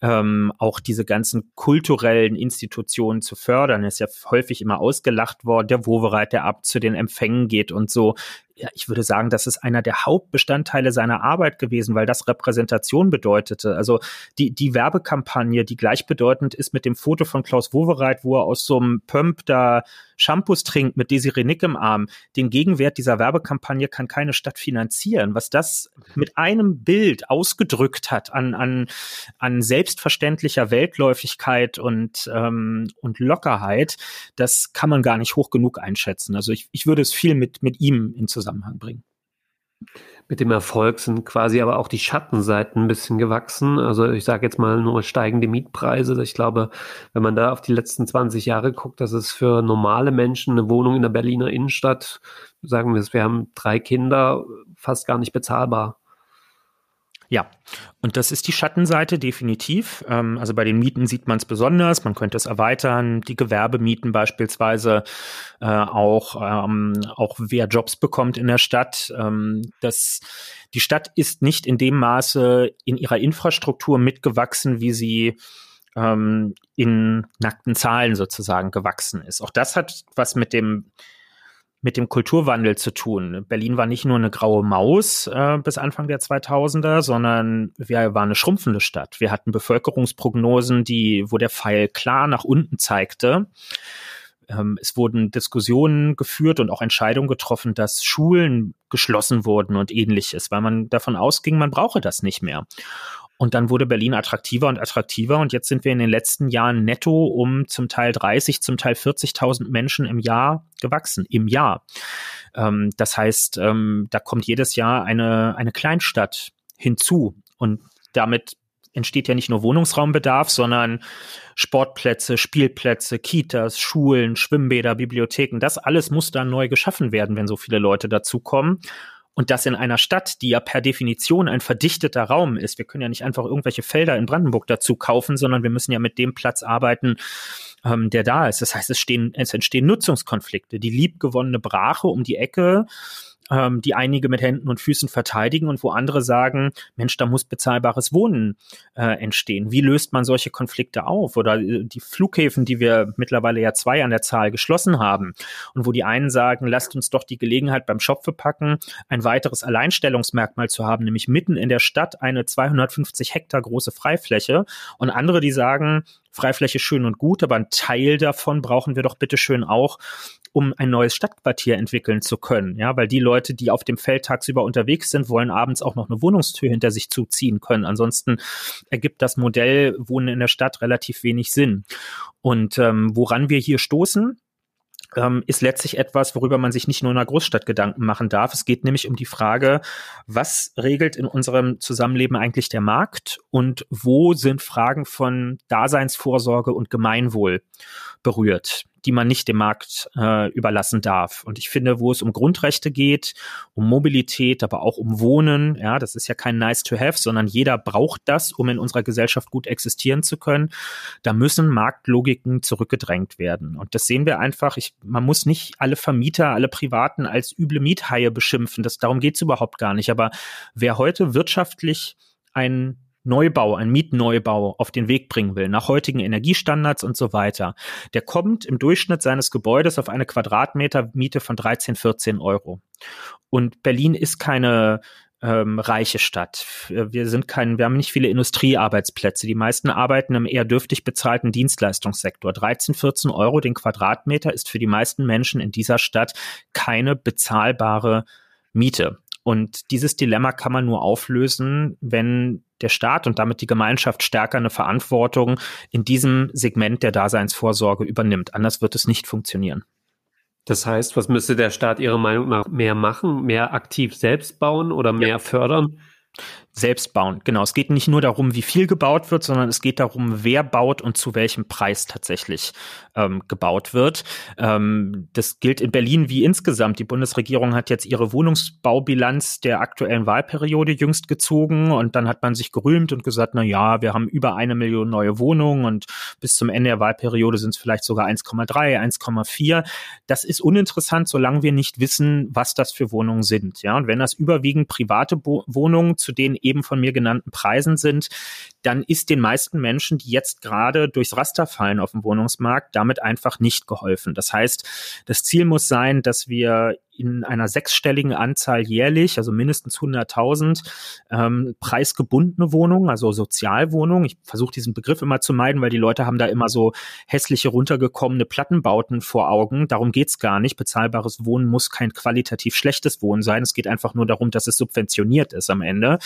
[SPEAKER 1] ähm, auch diese ganzen kulturellen Institutionen zu fördern. Er ist ja häufig immer ausgelacht worden, der Wovereit, der ab zu den Empfängen geht und so ja, ich würde sagen, das ist einer der Hauptbestandteile seiner Arbeit gewesen, weil das Repräsentation bedeutete. Also die, die Werbekampagne, die gleichbedeutend ist mit dem Foto von Klaus Wowereit, wo er aus so einem Pump da Shampoos trinkt mit Desiree Nick im Arm. Den Gegenwert dieser Werbekampagne kann keine Stadt finanzieren. Was das mit einem Bild ausgedrückt hat an, an, an selbstverständlicher Weltläufigkeit und, ähm, und Lockerheit, das kann man gar nicht hoch genug einschätzen. Also ich, ich würde es viel mit, mit ihm in Zusammenhang bringen
[SPEAKER 2] mit dem Erfolg sind quasi aber auch die Schattenseiten ein bisschen gewachsen. Also ich sage jetzt mal nur steigende Mietpreise. Ich glaube, wenn man da auf die letzten 20 Jahre guckt, dass es für normale Menschen eine Wohnung in der Berliner Innenstadt, sagen wir es, wir haben drei Kinder, fast gar nicht bezahlbar.
[SPEAKER 1] Ja, und das ist die Schattenseite definitiv. Ähm, also bei den Mieten sieht man es besonders. Man könnte es erweitern. Die Gewerbemieten beispielsweise äh, auch ähm, auch wer Jobs bekommt in der Stadt. Ähm, das die Stadt ist nicht in dem Maße in ihrer Infrastruktur mitgewachsen, wie sie ähm, in nackten Zahlen sozusagen gewachsen ist. Auch das hat was mit dem mit dem Kulturwandel zu tun. Berlin war nicht nur eine graue Maus äh, bis Anfang der 2000er, sondern wir waren eine schrumpfende Stadt. Wir hatten Bevölkerungsprognosen, die, wo der Pfeil klar nach unten zeigte. Ähm, es wurden Diskussionen geführt und auch Entscheidungen getroffen, dass Schulen geschlossen wurden und ähnliches, weil man davon ausging, man brauche das nicht mehr. Und dann wurde Berlin attraktiver und attraktiver. Und jetzt sind wir in den letzten Jahren netto um zum Teil 30, zum Teil 40.000 Menschen im Jahr gewachsen. Im Jahr. Ähm, das heißt, ähm, da kommt jedes Jahr eine, eine Kleinstadt hinzu. Und damit entsteht ja nicht nur Wohnungsraumbedarf, sondern Sportplätze, Spielplätze, Kitas, Schulen, Schwimmbäder, Bibliotheken. Das alles muss dann neu geschaffen werden, wenn so viele Leute dazukommen. Und das in einer Stadt, die ja per Definition ein verdichteter Raum ist. Wir können ja nicht einfach irgendwelche Felder in Brandenburg dazu kaufen, sondern wir müssen ja mit dem Platz arbeiten, ähm, der da ist. Das heißt, es, stehen, es entstehen Nutzungskonflikte. Die liebgewonnene Brache um die Ecke ähm, die einige mit Händen und Füßen verteidigen und wo andere sagen, Mensch, da muss bezahlbares Wohnen äh, entstehen. Wie löst man solche Konflikte auf? Oder äh, die Flughäfen, die wir mittlerweile ja zwei an der Zahl geschlossen haben und wo die einen sagen, lasst uns doch die Gelegenheit beim Schopfe packen, ein weiteres Alleinstellungsmerkmal zu haben, nämlich mitten in der Stadt eine 250 Hektar große Freifläche und andere, die sagen, Freifläche schön und gut, aber ein Teil davon brauchen wir doch bitte schön auch, um ein neues Stadtquartier entwickeln zu können. Ja, weil die Leute, die auf dem Feld tagsüber unterwegs sind, wollen abends auch noch eine Wohnungstür hinter sich zuziehen können. Ansonsten ergibt das Modell Wohnen in der Stadt relativ wenig Sinn. Und ähm, woran wir hier stoßen, ähm, ist letztlich etwas, worüber man sich nicht nur in einer Großstadt Gedanken machen darf. Es geht nämlich um die Frage, was regelt in unserem Zusammenleben eigentlich der Markt und wo sind Fragen von Daseinsvorsorge und Gemeinwohl berührt die man nicht dem Markt äh, überlassen darf. Und ich finde, wo es um Grundrechte geht, um Mobilität, aber auch um Wohnen, ja, das ist ja kein nice to have, sondern jeder braucht das, um in unserer Gesellschaft gut existieren zu können. Da müssen Marktlogiken zurückgedrängt werden. Und das sehen wir einfach. Ich, man muss nicht alle Vermieter, alle Privaten als üble Miethaie beschimpfen. Das, darum geht's überhaupt gar nicht. Aber wer heute wirtschaftlich ein Neubau, ein Mietneubau auf den Weg bringen will, nach heutigen Energiestandards und so weiter, der kommt im Durchschnitt seines Gebäudes auf eine Quadratmeter Miete von 13, 14 Euro. Und Berlin ist keine ähm, reiche Stadt. Wir sind kein, wir haben nicht viele Industriearbeitsplätze. Die meisten arbeiten im eher dürftig bezahlten Dienstleistungssektor. 13, 14 Euro den Quadratmeter ist für die meisten Menschen in dieser Stadt keine bezahlbare Miete. Und dieses Dilemma kann man nur auflösen, wenn der Staat und damit die Gemeinschaft stärker eine Verantwortung in diesem Segment der Daseinsvorsorge übernimmt. Anders wird es nicht funktionieren.
[SPEAKER 2] Das heißt, was müsste der Staat Ihrer Meinung nach mehr machen? Mehr aktiv selbst bauen oder mehr ja. fördern?
[SPEAKER 1] Selbst bauen. Genau, es geht nicht nur darum, wie viel gebaut wird, sondern es geht darum, wer baut und zu welchem Preis tatsächlich ähm, gebaut wird. Ähm, das gilt in Berlin wie insgesamt. Die Bundesregierung hat jetzt ihre Wohnungsbaubilanz der aktuellen Wahlperiode jüngst gezogen und dann hat man sich gerühmt und gesagt, na ja, wir haben über eine Million neue Wohnungen und bis zum Ende der Wahlperiode sind es vielleicht sogar 1,3, 1,4. Das ist uninteressant, solange wir nicht wissen, was das für Wohnungen sind. Ja, und wenn das überwiegend private Bo Wohnungen zu denen eben von mir genannten Preisen sind, dann ist den meisten Menschen, die jetzt gerade durchs Raster fallen auf dem Wohnungsmarkt, damit einfach nicht geholfen. Das heißt, das Ziel muss sein, dass wir in einer sechsstelligen Anzahl jährlich, also mindestens 100.000 ähm, preisgebundene Wohnungen, also Sozialwohnungen. Ich versuche diesen Begriff immer zu meiden, weil die Leute haben da immer so hässliche runtergekommene Plattenbauten vor Augen. Darum geht's gar nicht. Bezahlbares Wohnen muss kein qualitativ schlechtes Wohnen sein. Es geht einfach nur darum, dass es subventioniert ist am Ende.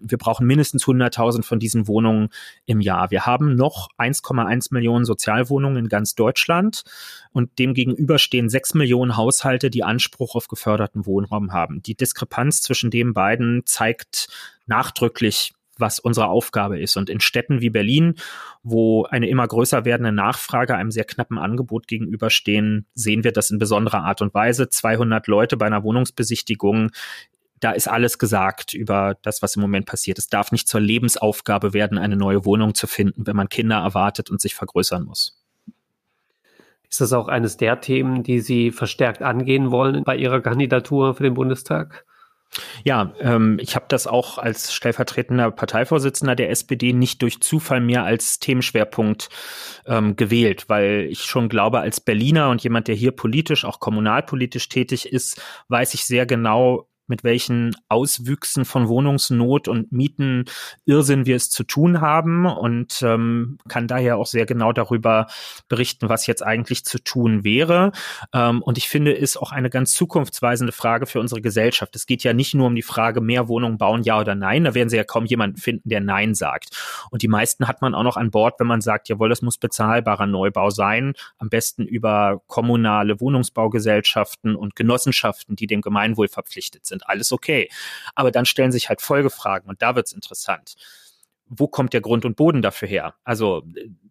[SPEAKER 1] Wir brauchen mindestens 100.000 von diesen Wohnungen im Jahr. Wir haben noch 1,1 Millionen Sozialwohnungen in ganz Deutschland und demgegenüber stehen sechs Millionen Haushalte, die Anspruch auf geförderten Wohnraum haben. Die Diskrepanz zwischen den beiden zeigt nachdrücklich, was unsere Aufgabe ist. Und in Städten wie Berlin, wo eine immer größer werdende Nachfrage einem sehr knappen Angebot gegenüberstehen, sehen wir das in besonderer Art und Weise. 200 Leute bei einer Wohnungsbesichtigung da ist alles gesagt über das, was im Moment passiert. Es darf nicht zur Lebensaufgabe werden, eine neue Wohnung zu finden, wenn man Kinder erwartet und sich vergrößern muss.
[SPEAKER 2] Ist das auch eines der Themen, die Sie verstärkt angehen wollen bei Ihrer Kandidatur für den Bundestag?
[SPEAKER 1] Ja, ähm, ich habe das auch als stellvertretender Parteivorsitzender der SPD nicht durch Zufall mehr als Themenschwerpunkt ähm, gewählt, weil ich schon glaube, als Berliner und jemand, der hier politisch, auch kommunalpolitisch tätig ist, weiß ich sehr genau, mit welchen Auswüchsen von Wohnungsnot und Mieten Irrsinn wir es zu tun haben und ähm, kann daher auch sehr genau darüber berichten, was jetzt eigentlich zu tun wäre. Ähm, und ich finde, ist auch eine ganz zukunftsweisende Frage für unsere Gesellschaft. Es geht ja nicht nur um die Frage, mehr Wohnungen bauen, ja oder nein. Da werden Sie ja kaum jemanden finden, der Nein sagt. Und die meisten hat man auch noch an Bord, wenn man sagt, jawohl, das muss bezahlbarer Neubau sein. Am besten über kommunale Wohnungsbaugesellschaften und Genossenschaften, die dem Gemeinwohl verpflichtet sind sind, alles okay. Aber dann stellen sich halt Folgefragen und da wird's interessant. Wo kommt der Grund und Boden dafür her? Also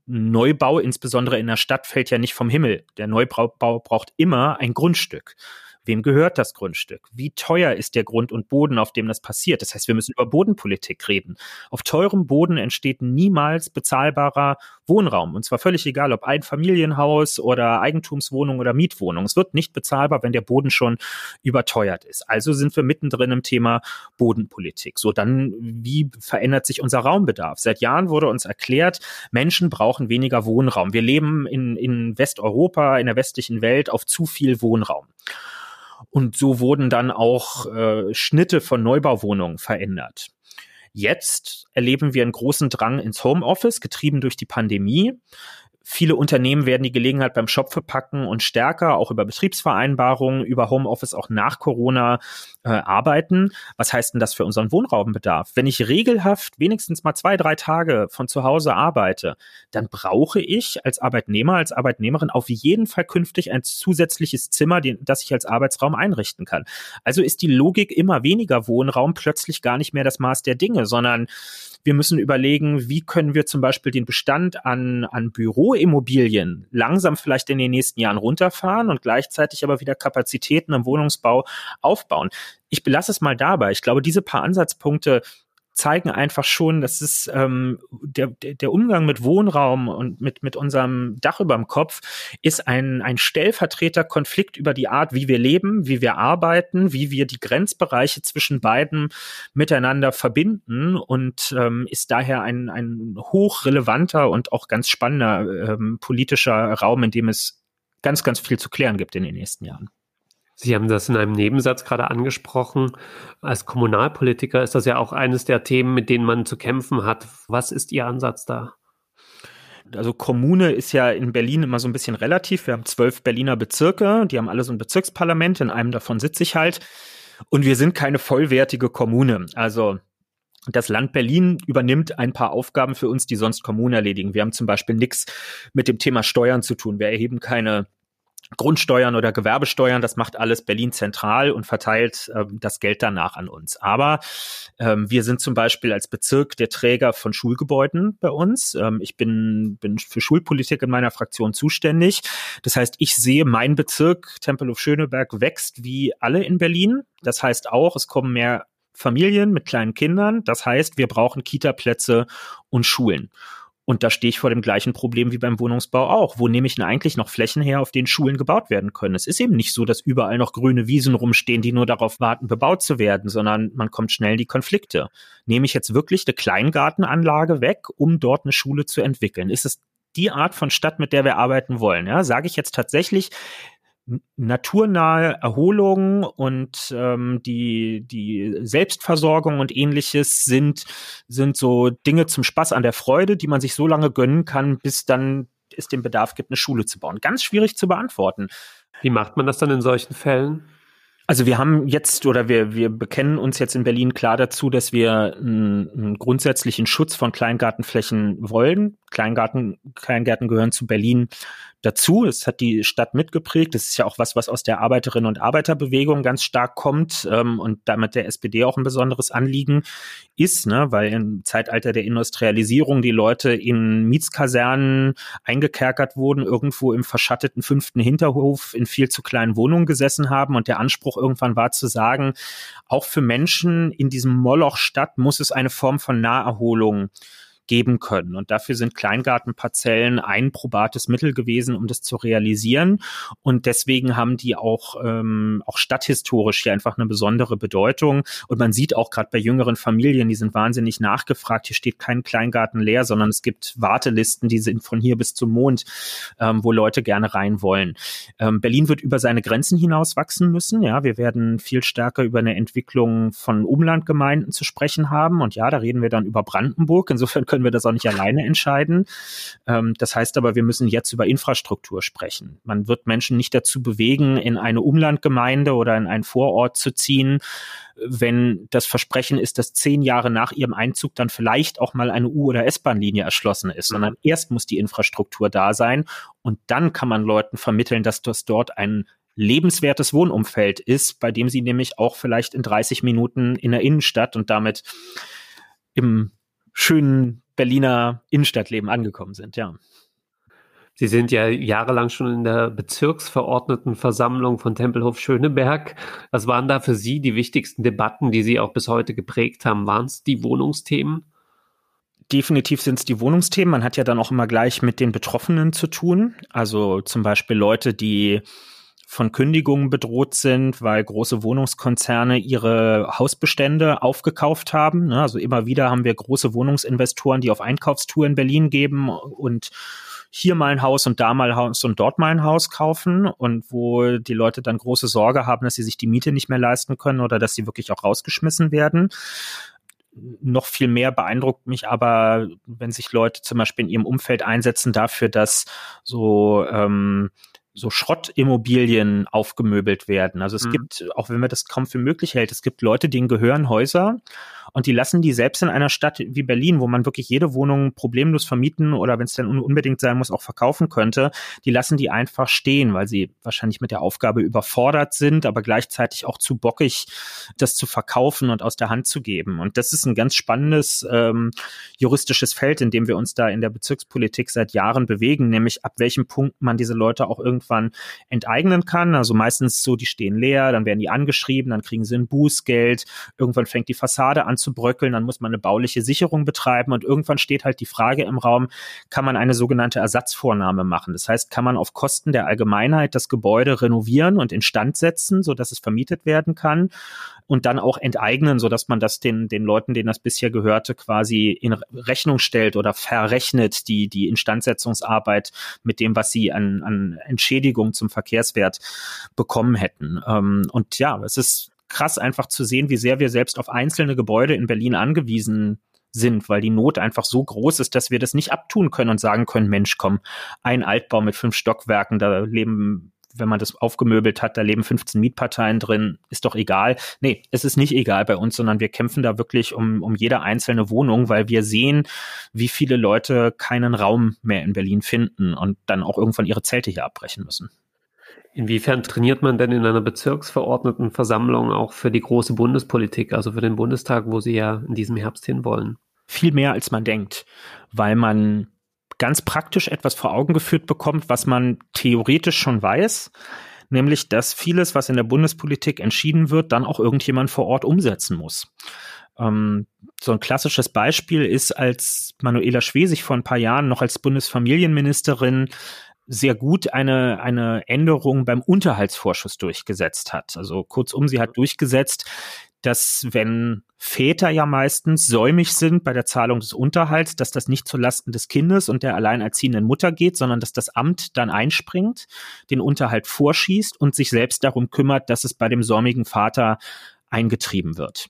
[SPEAKER 1] Neubau, insbesondere in der Stadt, fällt ja nicht vom Himmel. Der Neubau braucht immer ein Grundstück. Wem gehört das Grundstück? Wie teuer ist der Grund und Boden, auf dem das passiert? Das heißt, wir müssen über Bodenpolitik reden. Auf teurem Boden entsteht niemals bezahlbarer Wohnraum. Und zwar völlig egal, ob ein Familienhaus oder Eigentumswohnung oder Mietwohnung. Es wird nicht bezahlbar, wenn der Boden schon überteuert ist. Also sind wir mittendrin im Thema Bodenpolitik. So, dann, wie verändert sich unser Raumbedarf? Seit Jahren wurde uns erklärt, Menschen brauchen weniger Wohnraum. Wir leben in, in Westeuropa, in der westlichen Welt auf zu viel Wohnraum. Und so wurden dann auch äh, Schnitte von Neubauwohnungen verändert. Jetzt erleben wir einen großen Drang ins Homeoffice, getrieben durch die Pandemie. Viele Unternehmen werden die Gelegenheit beim Schopfe packen und stärker auch über Betriebsvereinbarungen, über Homeoffice auch nach Corona äh, arbeiten. Was heißt denn das für unseren Wohnraumbedarf? Wenn ich regelhaft wenigstens mal zwei, drei Tage von zu Hause arbeite, dann brauche ich als Arbeitnehmer, als Arbeitnehmerin auf jeden Fall künftig ein zusätzliches Zimmer, den, das ich als Arbeitsraum einrichten kann. Also ist die Logik immer weniger Wohnraum plötzlich gar nicht mehr das Maß der Dinge, sondern wir müssen überlegen, wie können wir zum Beispiel den Bestand an, an Büroimmobilien langsam vielleicht in den nächsten Jahren runterfahren und gleichzeitig aber wieder Kapazitäten im Wohnungsbau aufbauen. Ich belasse es mal dabei. Ich glaube, diese paar Ansatzpunkte zeigen einfach schon, dass es ähm, der, der Umgang mit Wohnraum und mit, mit unserem Dach über dem Kopf ist ein, ein Stellvertreterkonflikt über die Art, wie wir leben, wie wir arbeiten, wie wir die Grenzbereiche zwischen beiden miteinander verbinden und ähm, ist daher ein, ein hochrelevanter und auch ganz spannender ähm, politischer Raum, in dem es ganz, ganz viel zu klären gibt in den nächsten Jahren.
[SPEAKER 2] Sie haben das in einem Nebensatz gerade angesprochen. Als Kommunalpolitiker ist das ja auch eines der Themen, mit denen man zu kämpfen hat. Was ist Ihr Ansatz da?
[SPEAKER 1] Also Kommune ist ja in Berlin immer so ein bisschen relativ. Wir haben zwölf Berliner Bezirke, die haben alle so ein Bezirksparlament, in einem davon sitze ich halt. Und wir sind keine vollwertige Kommune. Also das Land Berlin übernimmt ein paar Aufgaben für uns, die sonst Kommunen erledigen. Wir haben zum Beispiel nichts mit dem Thema Steuern zu tun. Wir erheben keine Grundsteuern oder Gewerbesteuern, das macht alles Berlin zentral und verteilt ähm, das Geld danach an uns. Aber ähm, wir sind zum Beispiel als Bezirk der Träger von Schulgebäuden bei uns. Ähm, ich bin, bin für Schulpolitik in meiner Fraktion zuständig. Das heißt, ich sehe, mein Bezirk Tempelhof Schöneberg wächst wie alle in Berlin. Das heißt auch, es kommen mehr Familien mit kleinen Kindern. Das heißt, wir brauchen Kita-Plätze und Schulen. Und da stehe ich vor dem gleichen Problem wie beim Wohnungsbau auch. Wo nehme ich denn eigentlich noch Flächen her, auf denen Schulen gebaut werden können? Es ist eben nicht so, dass überall noch grüne Wiesen rumstehen, die nur darauf warten, bebaut zu werden, sondern man kommt schnell in die Konflikte. Nehme ich jetzt wirklich eine Kleingartenanlage weg, um dort eine Schule zu entwickeln? Ist es die Art von Stadt, mit der wir arbeiten wollen? Ja, sage ich jetzt tatsächlich, naturnahe Erholung und ähm, die, die Selbstversorgung und ähnliches sind, sind so Dinge zum Spaß an der Freude, die man sich so lange gönnen kann, bis dann es den Bedarf gibt, eine Schule zu bauen. Ganz schwierig zu beantworten.
[SPEAKER 2] Wie macht man das dann in solchen Fällen?
[SPEAKER 1] Also wir haben jetzt oder wir, wir bekennen uns jetzt in Berlin klar dazu, dass wir einen, einen grundsätzlichen Schutz von Kleingartenflächen wollen. Kleingarten, Kleingärten gehören zu Berlin dazu. Es hat die Stadt mitgeprägt. Das ist ja auch was, was aus der Arbeiterinnen- und Arbeiterbewegung ganz stark kommt ähm, und damit der SPD auch ein besonderes Anliegen ist, ne? weil im Zeitalter der Industrialisierung die Leute in Mietskasernen eingekerkert wurden, irgendwo im verschatteten fünften Hinterhof in viel zu kleinen Wohnungen gesessen haben und der Anspruch irgendwann war zu sagen, auch für Menschen in diesem Moloch Stadt muss es eine Form von Naherholung geben können. Und dafür sind Kleingartenparzellen ein probates Mittel gewesen, um das zu realisieren. Und deswegen haben die auch, ähm, auch stadthistorisch hier einfach eine besondere Bedeutung. Und man sieht auch gerade bei jüngeren Familien, die sind wahnsinnig nachgefragt. Hier steht kein Kleingarten leer, sondern es gibt Wartelisten, die sind von hier bis zum Mond, ähm, wo Leute gerne rein wollen. Ähm, Berlin wird über seine Grenzen hinaus wachsen müssen. Ja, wir werden viel stärker über eine Entwicklung von Umlandgemeinden zu sprechen haben. Und ja, da reden wir dann über Brandenburg. Insofern können können wir das auch nicht alleine entscheiden. Ähm, das heißt aber, wir müssen jetzt über Infrastruktur sprechen. Man wird Menschen nicht dazu bewegen, in eine Umlandgemeinde oder in einen Vorort zu ziehen, wenn das Versprechen ist, dass zehn Jahre nach ihrem Einzug dann vielleicht auch mal eine U- oder S-Bahn-Linie erschlossen ist, sondern erst muss die Infrastruktur da sein und dann kann man Leuten vermitteln, dass das dort ein lebenswertes Wohnumfeld ist, bei dem sie nämlich auch vielleicht in 30 Minuten in der Innenstadt und damit im schönen Berliner Innenstadtleben angekommen sind, ja.
[SPEAKER 2] Sie sind ja jahrelang schon in der Bezirksverordnetenversammlung von Tempelhof Schöneberg. Was waren da für Sie die wichtigsten Debatten, die Sie auch bis heute geprägt haben? Waren es die Wohnungsthemen?
[SPEAKER 1] Definitiv sind es die Wohnungsthemen. Man hat ja dann auch immer gleich mit den Betroffenen zu tun. Also zum Beispiel Leute, die von Kündigungen bedroht sind, weil große Wohnungskonzerne ihre Hausbestände aufgekauft haben. Ne? Also immer wieder haben wir große Wohnungsinvestoren, die auf Einkaufstour in Berlin geben und hier mal ein Haus und da mal ein Haus und dort mal ein Haus kaufen und wo die Leute dann große Sorge haben, dass sie sich die Miete nicht mehr leisten können oder dass sie wirklich auch rausgeschmissen werden noch viel mehr beeindruckt mich aber, wenn sich Leute zum Beispiel in ihrem Umfeld einsetzen dafür, dass so ähm, so Schrottimmobilien aufgemöbelt werden. Also es mhm. gibt, auch wenn man das kaum für möglich hält, es gibt Leute, denen gehören Häuser und die lassen die selbst in einer Stadt wie Berlin, wo man wirklich jede Wohnung problemlos vermieten oder wenn es dann unbedingt sein muss, auch verkaufen könnte, die lassen die einfach stehen, weil sie wahrscheinlich mit der Aufgabe überfordert sind, aber gleichzeitig auch zu bockig, das zu verkaufen und aus der Hand zu geben. Und das ist ein ganz spannendes ähm, juristisches Feld, in dem wir uns da in der Bezirkspolitik seit Jahren bewegen, nämlich ab welchem Punkt man diese Leute auch irgendwann enteignen kann. Also meistens so, die stehen leer, dann werden die angeschrieben, dann kriegen sie ein Bußgeld, irgendwann fängt die Fassade an zu bröckeln, dann muss man eine bauliche Sicherung betreiben und irgendwann steht halt die Frage im Raum, kann man eine sogenannte Ersatzvornahme machen? Das heißt, kann man auf Kosten der Allgemeinheit das Gebäude renovieren und instand setzen, so dass es vermietet werden kann und dann auch enteignen, so dass man das den, den Leuten, denen das bisher gehörte, quasi in Rechnung stellt oder verrechnet, die, die Instandsetzungsarbeit mit dem, was sie an, an Entschädigung zum Verkehrswert bekommen hätten. Ähm, und ja, es ist krass einfach zu sehen, wie sehr wir selbst auf einzelne Gebäude in Berlin angewiesen sind, weil die Not einfach so groß ist, dass wir das nicht abtun können und sagen können, Mensch, komm, ein Altbau mit fünf Stockwerken, da leben, wenn man das aufgemöbelt hat, da leben 15 Mietparteien drin, ist doch egal. Nee, es ist nicht egal bei uns, sondern wir kämpfen da wirklich um, um jede einzelne Wohnung, weil wir sehen, wie viele Leute keinen Raum mehr in Berlin finden und dann auch irgendwann ihre Zelte hier abbrechen müssen.
[SPEAKER 2] Inwiefern trainiert man denn in einer Bezirksverordnetenversammlung auch für die große Bundespolitik, also für den Bundestag, wo Sie ja in diesem Herbst hinwollen?
[SPEAKER 1] Viel mehr als man denkt, weil man ganz praktisch etwas vor Augen geführt bekommt, was man theoretisch schon weiß, nämlich dass vieles, was in der Bundespolitik entschieden wird, dann auch irgendjemand vor Ort umsetzen muss. Ähm, so ein klassisches Beispiel ist, als Manuela Schwesig vor ein paar Jahren noch als Bundesfamilienministerin sehr gut eine, eine Änderung beim Unterhaltsvorschuss durchgesetzt hat. Also kurzum, sie hat durchgesetzt, dass wenn Väter ja meistens säumig sind bei der Zahlung des Unterhalts, dass das nicht zulasten des Kindes und der alleinerziehenden Mutter geht, sondern dass das Amt dann einspringt, den Unterhalt vorschießt und sich selbst darum kümmert, dass es bei dem säumigen Vater eingetrieben wird,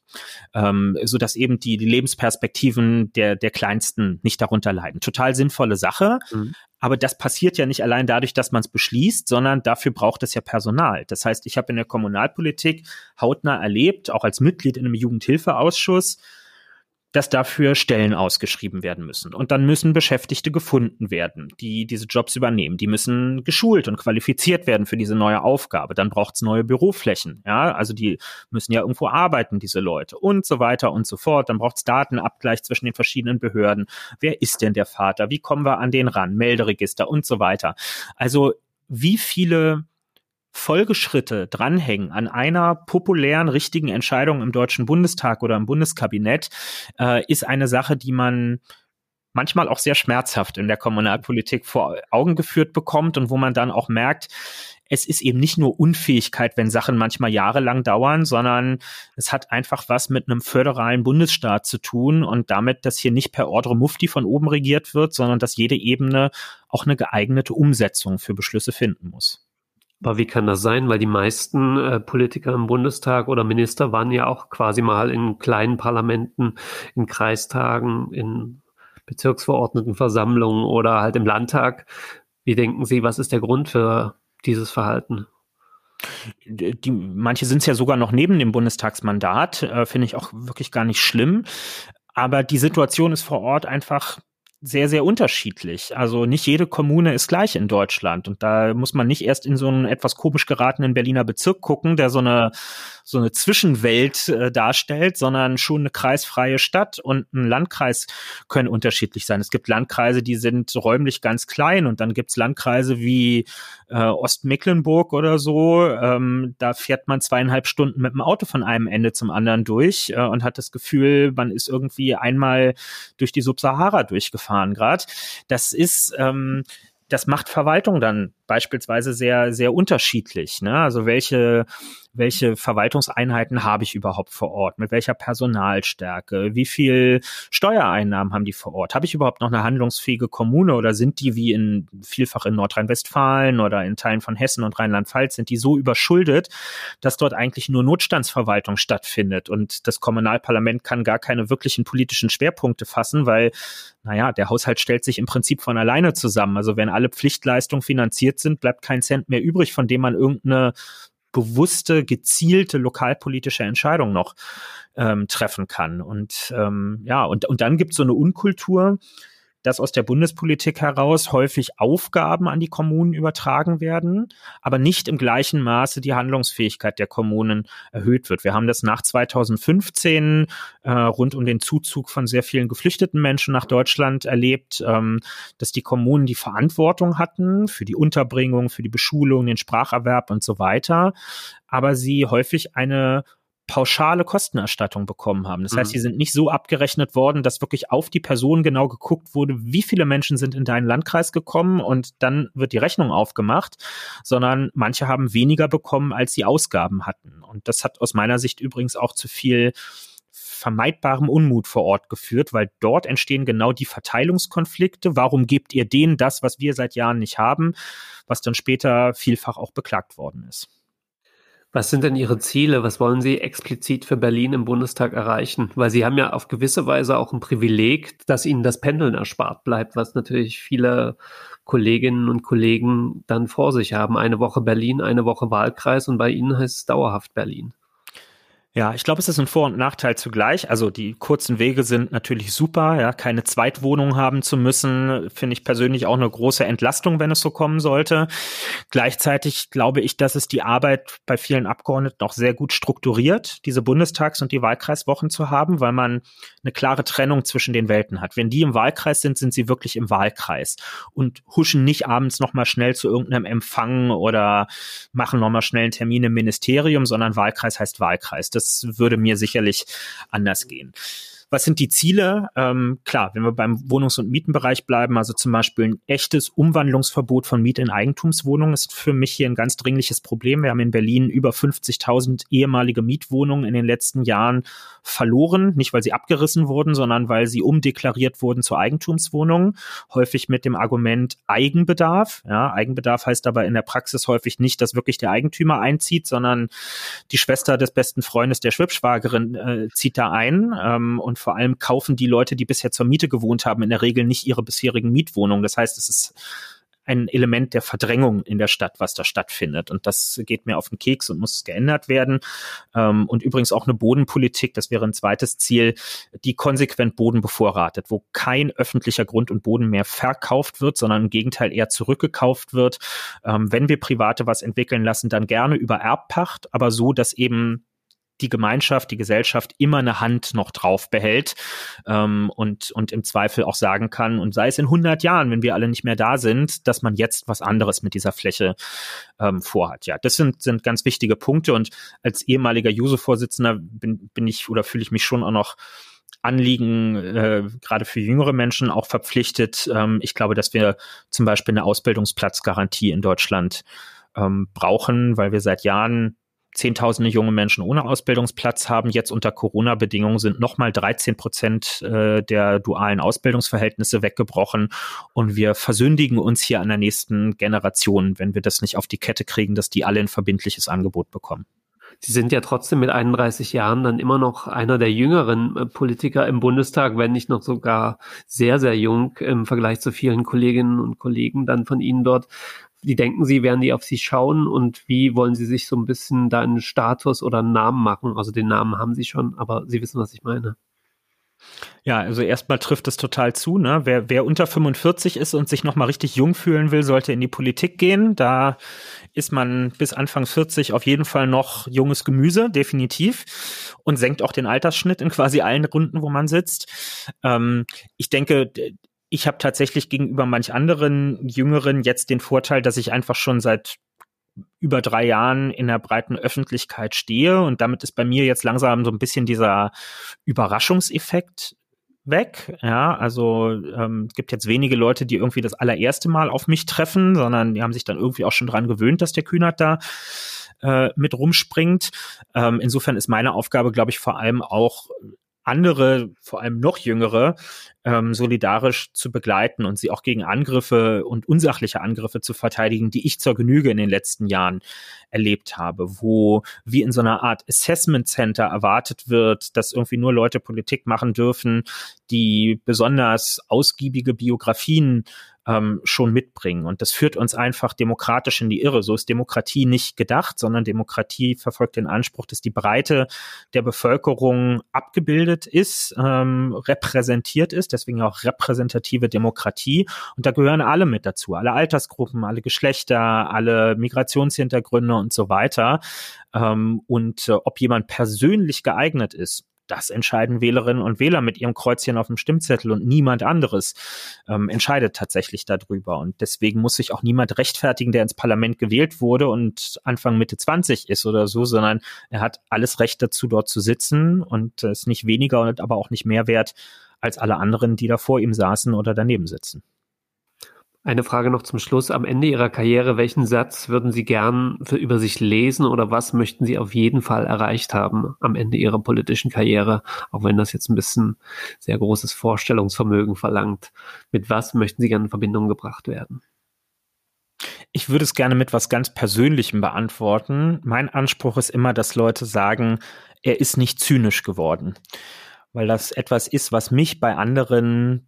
[SPEAKER 1] ähm, so dass eben die, die Lebensperspektiven der der Kleinsten nicht darunter leiden. Total sinnvolle Sache, mhm. aber das passiert ja nicht allein dadurch, dass man es beschließt, sondern dafür braucht es ja Personal. Das heißt, ich habe in der Kommunalpolitik hautnah erlebt, auch als Mitglied in einem Jugendhilfeausschuss, dass dafür Stellen ausgeschrieben werden müssen. Und dann müssen Beschäftigte gefunden werden, die diese Jobs übernehmen. Die müssen geschult und qualifiziert werden für diese neue Aufgabe. Dann braucht es neue Büroflächen. Ja, also die müssen ja irgendwo arbeiten, diese Leute und so weiter und so fort. Dann braucht es Datenabgleich zwischen den verschiedenen Behörden. Wer ist denn der Vater? Wie kommen wir an den ran? Melderegister und so weiter. Also wie viele Folgeschritte dranhängen an einer populären, richtigen Entscheidung im Deutschen Bundestag oder im Bundeskabinett, äh, ist eine Sache, die man manchmal auch sehr schmerzhaft in der Kommunalpolitik vor Augen geführt bekommt und wo man dann auch merkt, es ist eben nicht nur Unfähigkeit, wenn Sachen manchmal jahrelang dauern, sondern es hat einfach was mit einem föderalen Bundesstaat zu tun und damit, dass hier nicht per Ordre Mufti von oben regiert wird, sondern dass jede Ebene auch eine geeignete Umsetzung für Beschlüsse finden muss.
[SPEAKER 2] Aber wie kann das sein? Weil die meisten äh, Politiker im Bundestag oder Minister waren ja auch quasi mal in kleinen Parlamenten, in Kreistagen, in Bezirksverordnetenversammlungen oder halt im Landtag. Wie denken Sie, was ist der Grund für dieses Verhalten?
[SPEAKER 1] Die, manche sind es ja sogar noch neben dem Bundestagsmandat, äh, finde ich auch wirklich gar nicht schlimm. Aber die Situation ist vor Ort einfach sehr, sehr unterschiedlich. Also nicht jede Kommune ist gleich in Deutschland. Und da muss man nicht erst in so einen etwas komisch geratenen Berliner Bezirk gucken, der so eine, so eine Zwischenwelt äh, darstellt, sondern schon eine kreisfreie Stadt und ein Landkreis können unterschiedlich sein. Es gibt Landkreise, die sind räumlich ganz klein und dann gibt's Landkreise wie äh, Ostmecklenburg oder so. Ähm, da fährt man zweieinhalb Stunden mit dem Auto von einem Ende zum anderen durch äh, und hat das Gefühl, man ist irgendwie einmal durch die Subsahara durchgefahren fahren gerade. Das ist, ähm, das macht Verwaltung dann beispielsweise sehr, sehr unterschiedlich. Ne? Also welche, welche Verwaltungseinheiten habe ich überhaupt vor Ort? Mit welcher Personalstärke? Wie viel Steuereinnahmen haben die vor Ort? Habe ich überhaupt noch eine handlungsfähige Kommune oder sind die wie in vielfach in Nordrhein-Westfalen oder in Teilen von Hessen und Rheinland-Pfalz sind die so überschuldet, dass dort eigentlich nur Notstandsverwaltung stattfindet und das Kommunalparlament kann gar keine wirklichen politischen Schwerpunkte fassen, weil naja, der Haushalt stellt sich im Prinzip von alleine zusammen. Also wenn alle Pflichtleistungen finanziert sind, bleibt kein Cent mehr übrig, von dem man irgendeine bewusste, gezielte lokalpolitische Entscheidung noch ähm, treffen kann. Und ähm, ja, und, und dann gibt es so eine Unkultur, dass aus der Bundespolitik heraus häufig Aufgaben an die Kommunen übertragen werden, aber nicht im gleichen Maße die Handlungsfähigkeit der Kommunen erhöht wird. Wir haben das nach 2015 äh, rund um den Zuzug von sehr vielen geflüchteten Menschen nach Deutschland erlebt, ähm, dass die Kommunen die Verantwortung hatten für die Unterbringung, für die Beschulung, den Spracherwerb und so weiter, aber sie häufig eine pauschale Kostenerstattung bekommen haben. Das mhm. heißt, die sind nicht so abgerechnet worden, dass wirklich auf die Person genau geguckt wurde, wie viele Menschen sind in deinen Landkreis gekommen und dann wird die Rechnung aufgemacht, sondern manche haben weniger bekommen, als sie Ausgaben hatten. Und das hat aus meiner Sicht übrigens auch zu viel vermeidbarem Unmut vor Ort geführt, weil dort entstehen genau die Verteilungskonflikte. Warum gebt ihr denen das, was wir seit Jahren nicht haben, was dann später vielfach auch beklagt worden ist?
[SPEAKER 2] Was sind denn Ihre Ziele? Was wollen Sie explizit für Berlin im Bundestag erreichen? Weil Sie haben ja auf gewisse Weise auch ein Privileg, dass Ihnen das Pendeln erspart bleibt, was natürlich viele Kolleginnen und Kollegen dann vor sich haben. Eine Woche Berlin, eine Woche Wahlkreis und bei Ihnen heißt es dauerhaft Berlin.
[SPEAKER 1] Ja, ich glaube, es ist ein Vor- und Nachteil zugleich. Also die kurzen Wege sind natürlich super. Ja, keine Zweitwohnung haben zu müssen, finde ich persönlich auch eine große Entlastung, wenn es so kommen sollte. Gleichzeitig glaube ich, dass es die Arbeit bei vielen Abgeordneten auch sehr gut strukturiert, diese Bundestags- und die Wahlkreiswochen zu haben, weil man eine klare Trennung zwischen den Welten hat. Wenn die im Wahlkreis sind, sind sie wirklich im Wahlkreis und huschen nicht abends nochmal schnell zu irgendeinem Empfang oder machen nochmal schnell einen Termin im Ministerium, sondern Wahlkreis heißt Wahlkreis. Das das würde mir sicherlich anders gehen. Was sind die Ziele? Ähm, klar, wenn wir beim Wohnungs- und Mietenbereich bleiben, also zum Beispiel ein echtes Umwandlungsverbot von Miet- in Eigentumswohnungen ist für mich hier ein ganz dringliches Problem. Wir haben in Berlin über 50.000 ehemalige Mietwohnungen in den letzten Jahren verloren, nicht weil sie abgerissen wurden, sondern weil sie umdeklariert wurden zu Eigentumswohnungen, häufig mit dem Argument Eigenbedarf. Ja, Eigenbedarf heißt aber in der Praxis häufig nicht, dass wirklich der Eigentümer einzieht, sondern die Schwester des besten Freundes der Schwibschwagerin äh, zieht da ein ähm, und vor allem kaufen die Leute, die bisher zur Miete gewohnt haben, in der Regel nicht ihre bisherigen Mietwohnungen. Das heißt, es ist ein Element der Verdrängung in der Stadt, was da stattfindet. Und das geht mir auf den Keks und muss geändert werden. Ähm, und übrigens auch eine Bodenpolitik, das wäre ein zweites Ziel, die konsequent Boden bevorratet, wo kein öffentlicher Grund und Boden mehr verkauft wird, sondern im Gegenteil eher zurückgekauft wird. Ähm, wenn wir Private was entwickeln lassen, dann gerne über Erbpacht, aber so, dass eben die Gemeinschaft, die Gesellschaft immer eine Hand noch drauf behält ähm, und, und im Zweifel auch sagen kann, und sei es in 100 Jahren, wenn wir alle nicht mehr da sind, dass man jetzt was anderes mit dieser Fläche ähm, vorhat. Ja, das sind, sind ganz wichtige Punkte und als ehemaliger Juso-Vorsitzender bin, bin ich oder fühle ich mich schon auch noch Anliegen, äh, gerade für jüngere Menschen auch verpflichtet. Ähm, ich glaube, dass wir zum Beispiel eine Ausbildungsplatzgarantie in Deutschland ähm, brauchen, weil wir seit Jahren Zehntausende junge Menschen ohne Ausbildungsplatz haben. Jetzt unter Corona-Bedingungen sind nochmal 13 Prozent äh, der dualen Ausbildungsverhältnisse weggebrochen. Und wir versündigen uns hier an der nächsten Generation, wenn wir das nicht auf die Kette kriegen, dass die alle ein verbindliches Angebot bekommen.
[SPEAKER 2] Sie sind ja trotzdem mit 31 Jahren dann immer noch einer der jüngeren äh, Politiker im Bundestag, wenn nicht noch sogar sehr, sehr jung im Vergleich zu vielen Kolleginnen und Kollegen dann von Ihnen dort. Wie denken Sie, werden die auf Sie schauen und wie wollen Sie sich so ein bisschen da einen Status oder einen Namen machen? Also den Namen haben Sie schon, aber Sie wissen, was ich meine.
[SPEAKER 1] Ja, also erstmal trifft es total zu. Ne? Wer, wer unter 45 ist und sich nochmal richtig jung fühlen will, sollte in die Politik gehen. Da ist man bis Anfang 40 auf jeden Fall noch junges Gemüse, definitiv. Und senkt auch den Altersschnitt in quasi allen Runden, wo man sitzt. Ähm, ich denke, ich habe tatsächlich gegenüber manch anderen Jüngeren jetzt den Vorteil, dass ich einfach schon seit über drei Jahren in der breiten Öffentlichkeit stehe und damit ist bei mir jetzt langsam so ein bisschen dieser Überraschungseffekt weg. Ja, also ähm, gibt jetzt wenige Leute, die irgendwie das allererste Mal auf mich treffen, sondern die haben sich dann irgendwie auch schon dran gewöhnt, dass der Kühnert da äh, mit rumspringt. Ähm, insofern ist meine Aufgabe, glaube ich, vor allem auch andere, vor allem noch jüngere, ähm, solidarisch zu begleiten und sie auch gegen Angriffe und unsachliche Angriffe zu verteidigen, die ich zur Genüge in den letzten Jahren erlebt habe, wo wie in so einer Art Assessment Center erwartet wird, dass irgendwie nur Leute Politik machen dürfen, die besonders ausgiebige Biografien ähm, schon mitbringen. Und das führt uns einfach demokratisch in die Irre. So ist Demokratie nicht gedacht, sondern Demokratie verfolgt den Anspruch, dass die Breite der Bevölkerung abgebildet ist, ähm, repräsentiert ist, deswegen auch repräsentative Demokratie. Und da gehören alle mit dazu, alle Altersgruppen, alle Geschlechter, alle Migrationshintergründe und so weiter. Ähm, und äh, ob jemand persönlich geeignet ist, das entscheiden Wählerinnen und Wähler mit ihrem Kreuzchen auf dem Stimmzettel und niemand anderes ähm, entscheidet tatsächlich darüber. Und deswegen muss sich auch niemand rechtfertigen, der ins Parlament gewählt wurde und Anfang Mitte 20 ist oder so, sondern er hat alles Recht dazu, dort zu sitzen und ist nicht weniger und aber auch nicht mehr wert als alle anderen, die da vor ihm saßen oder daneben sitzen.
[SPEAKER 2] Eine Frage noch zum Schluss. Am Ende Ihrer Karriere, welchen Satz würden Sie gern für über sich lesen oder was möchten Sie auf jeden Fall erreicht haben am Ende Ihrer politischen Karriere? Auch wenn das jetzt ein bisschen sehr großes Vorstellungsvermögen verlangt. Mit was möchten Sie gerne in Verbindung gebracht werden?
[SPEAKER 1] Ich würde es gerne mit was ganz Persönlichem beantworten. Mein Anspruch ist immer, dass Leute sagen, er ist nicht zynisch geworden. Weil das etwas ist, was mich bei anderen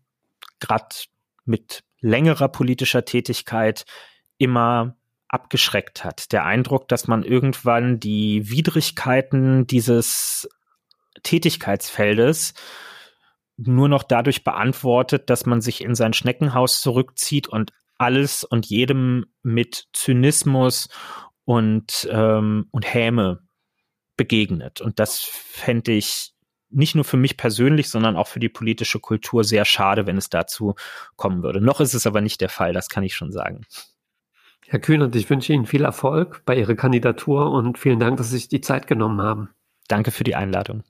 [SPEAKER 1] gerade mit längerer politischer Tätigkeit immer abgeschreckt hat. Der Eindruck, dass man irgendwann die Widrigkeiten dieses Tätigkeitsfeldes nur noch dadurch beantwortet, dass man sich in sein Schneckenhaus zurückzieht und alles und jedem mit Zynismus und, ähm, und Häme begegnet. Und das fände ich nicht nur für mich persönlich, sondern auch für die politische Kultur sehr schade, wenn es dazu kommen würde. Noch ist es aber nicht der Fall, das kann ich schon sagen.
[SPEAKER 2] Herr Kühnert, ich wünsche Ihnen viel Erfolg bei Ihrer Kandidatur und vielen Dank, dass Sie sich die Zeit genommen haben.
[SPEAKER 1] Danke für die Einladung.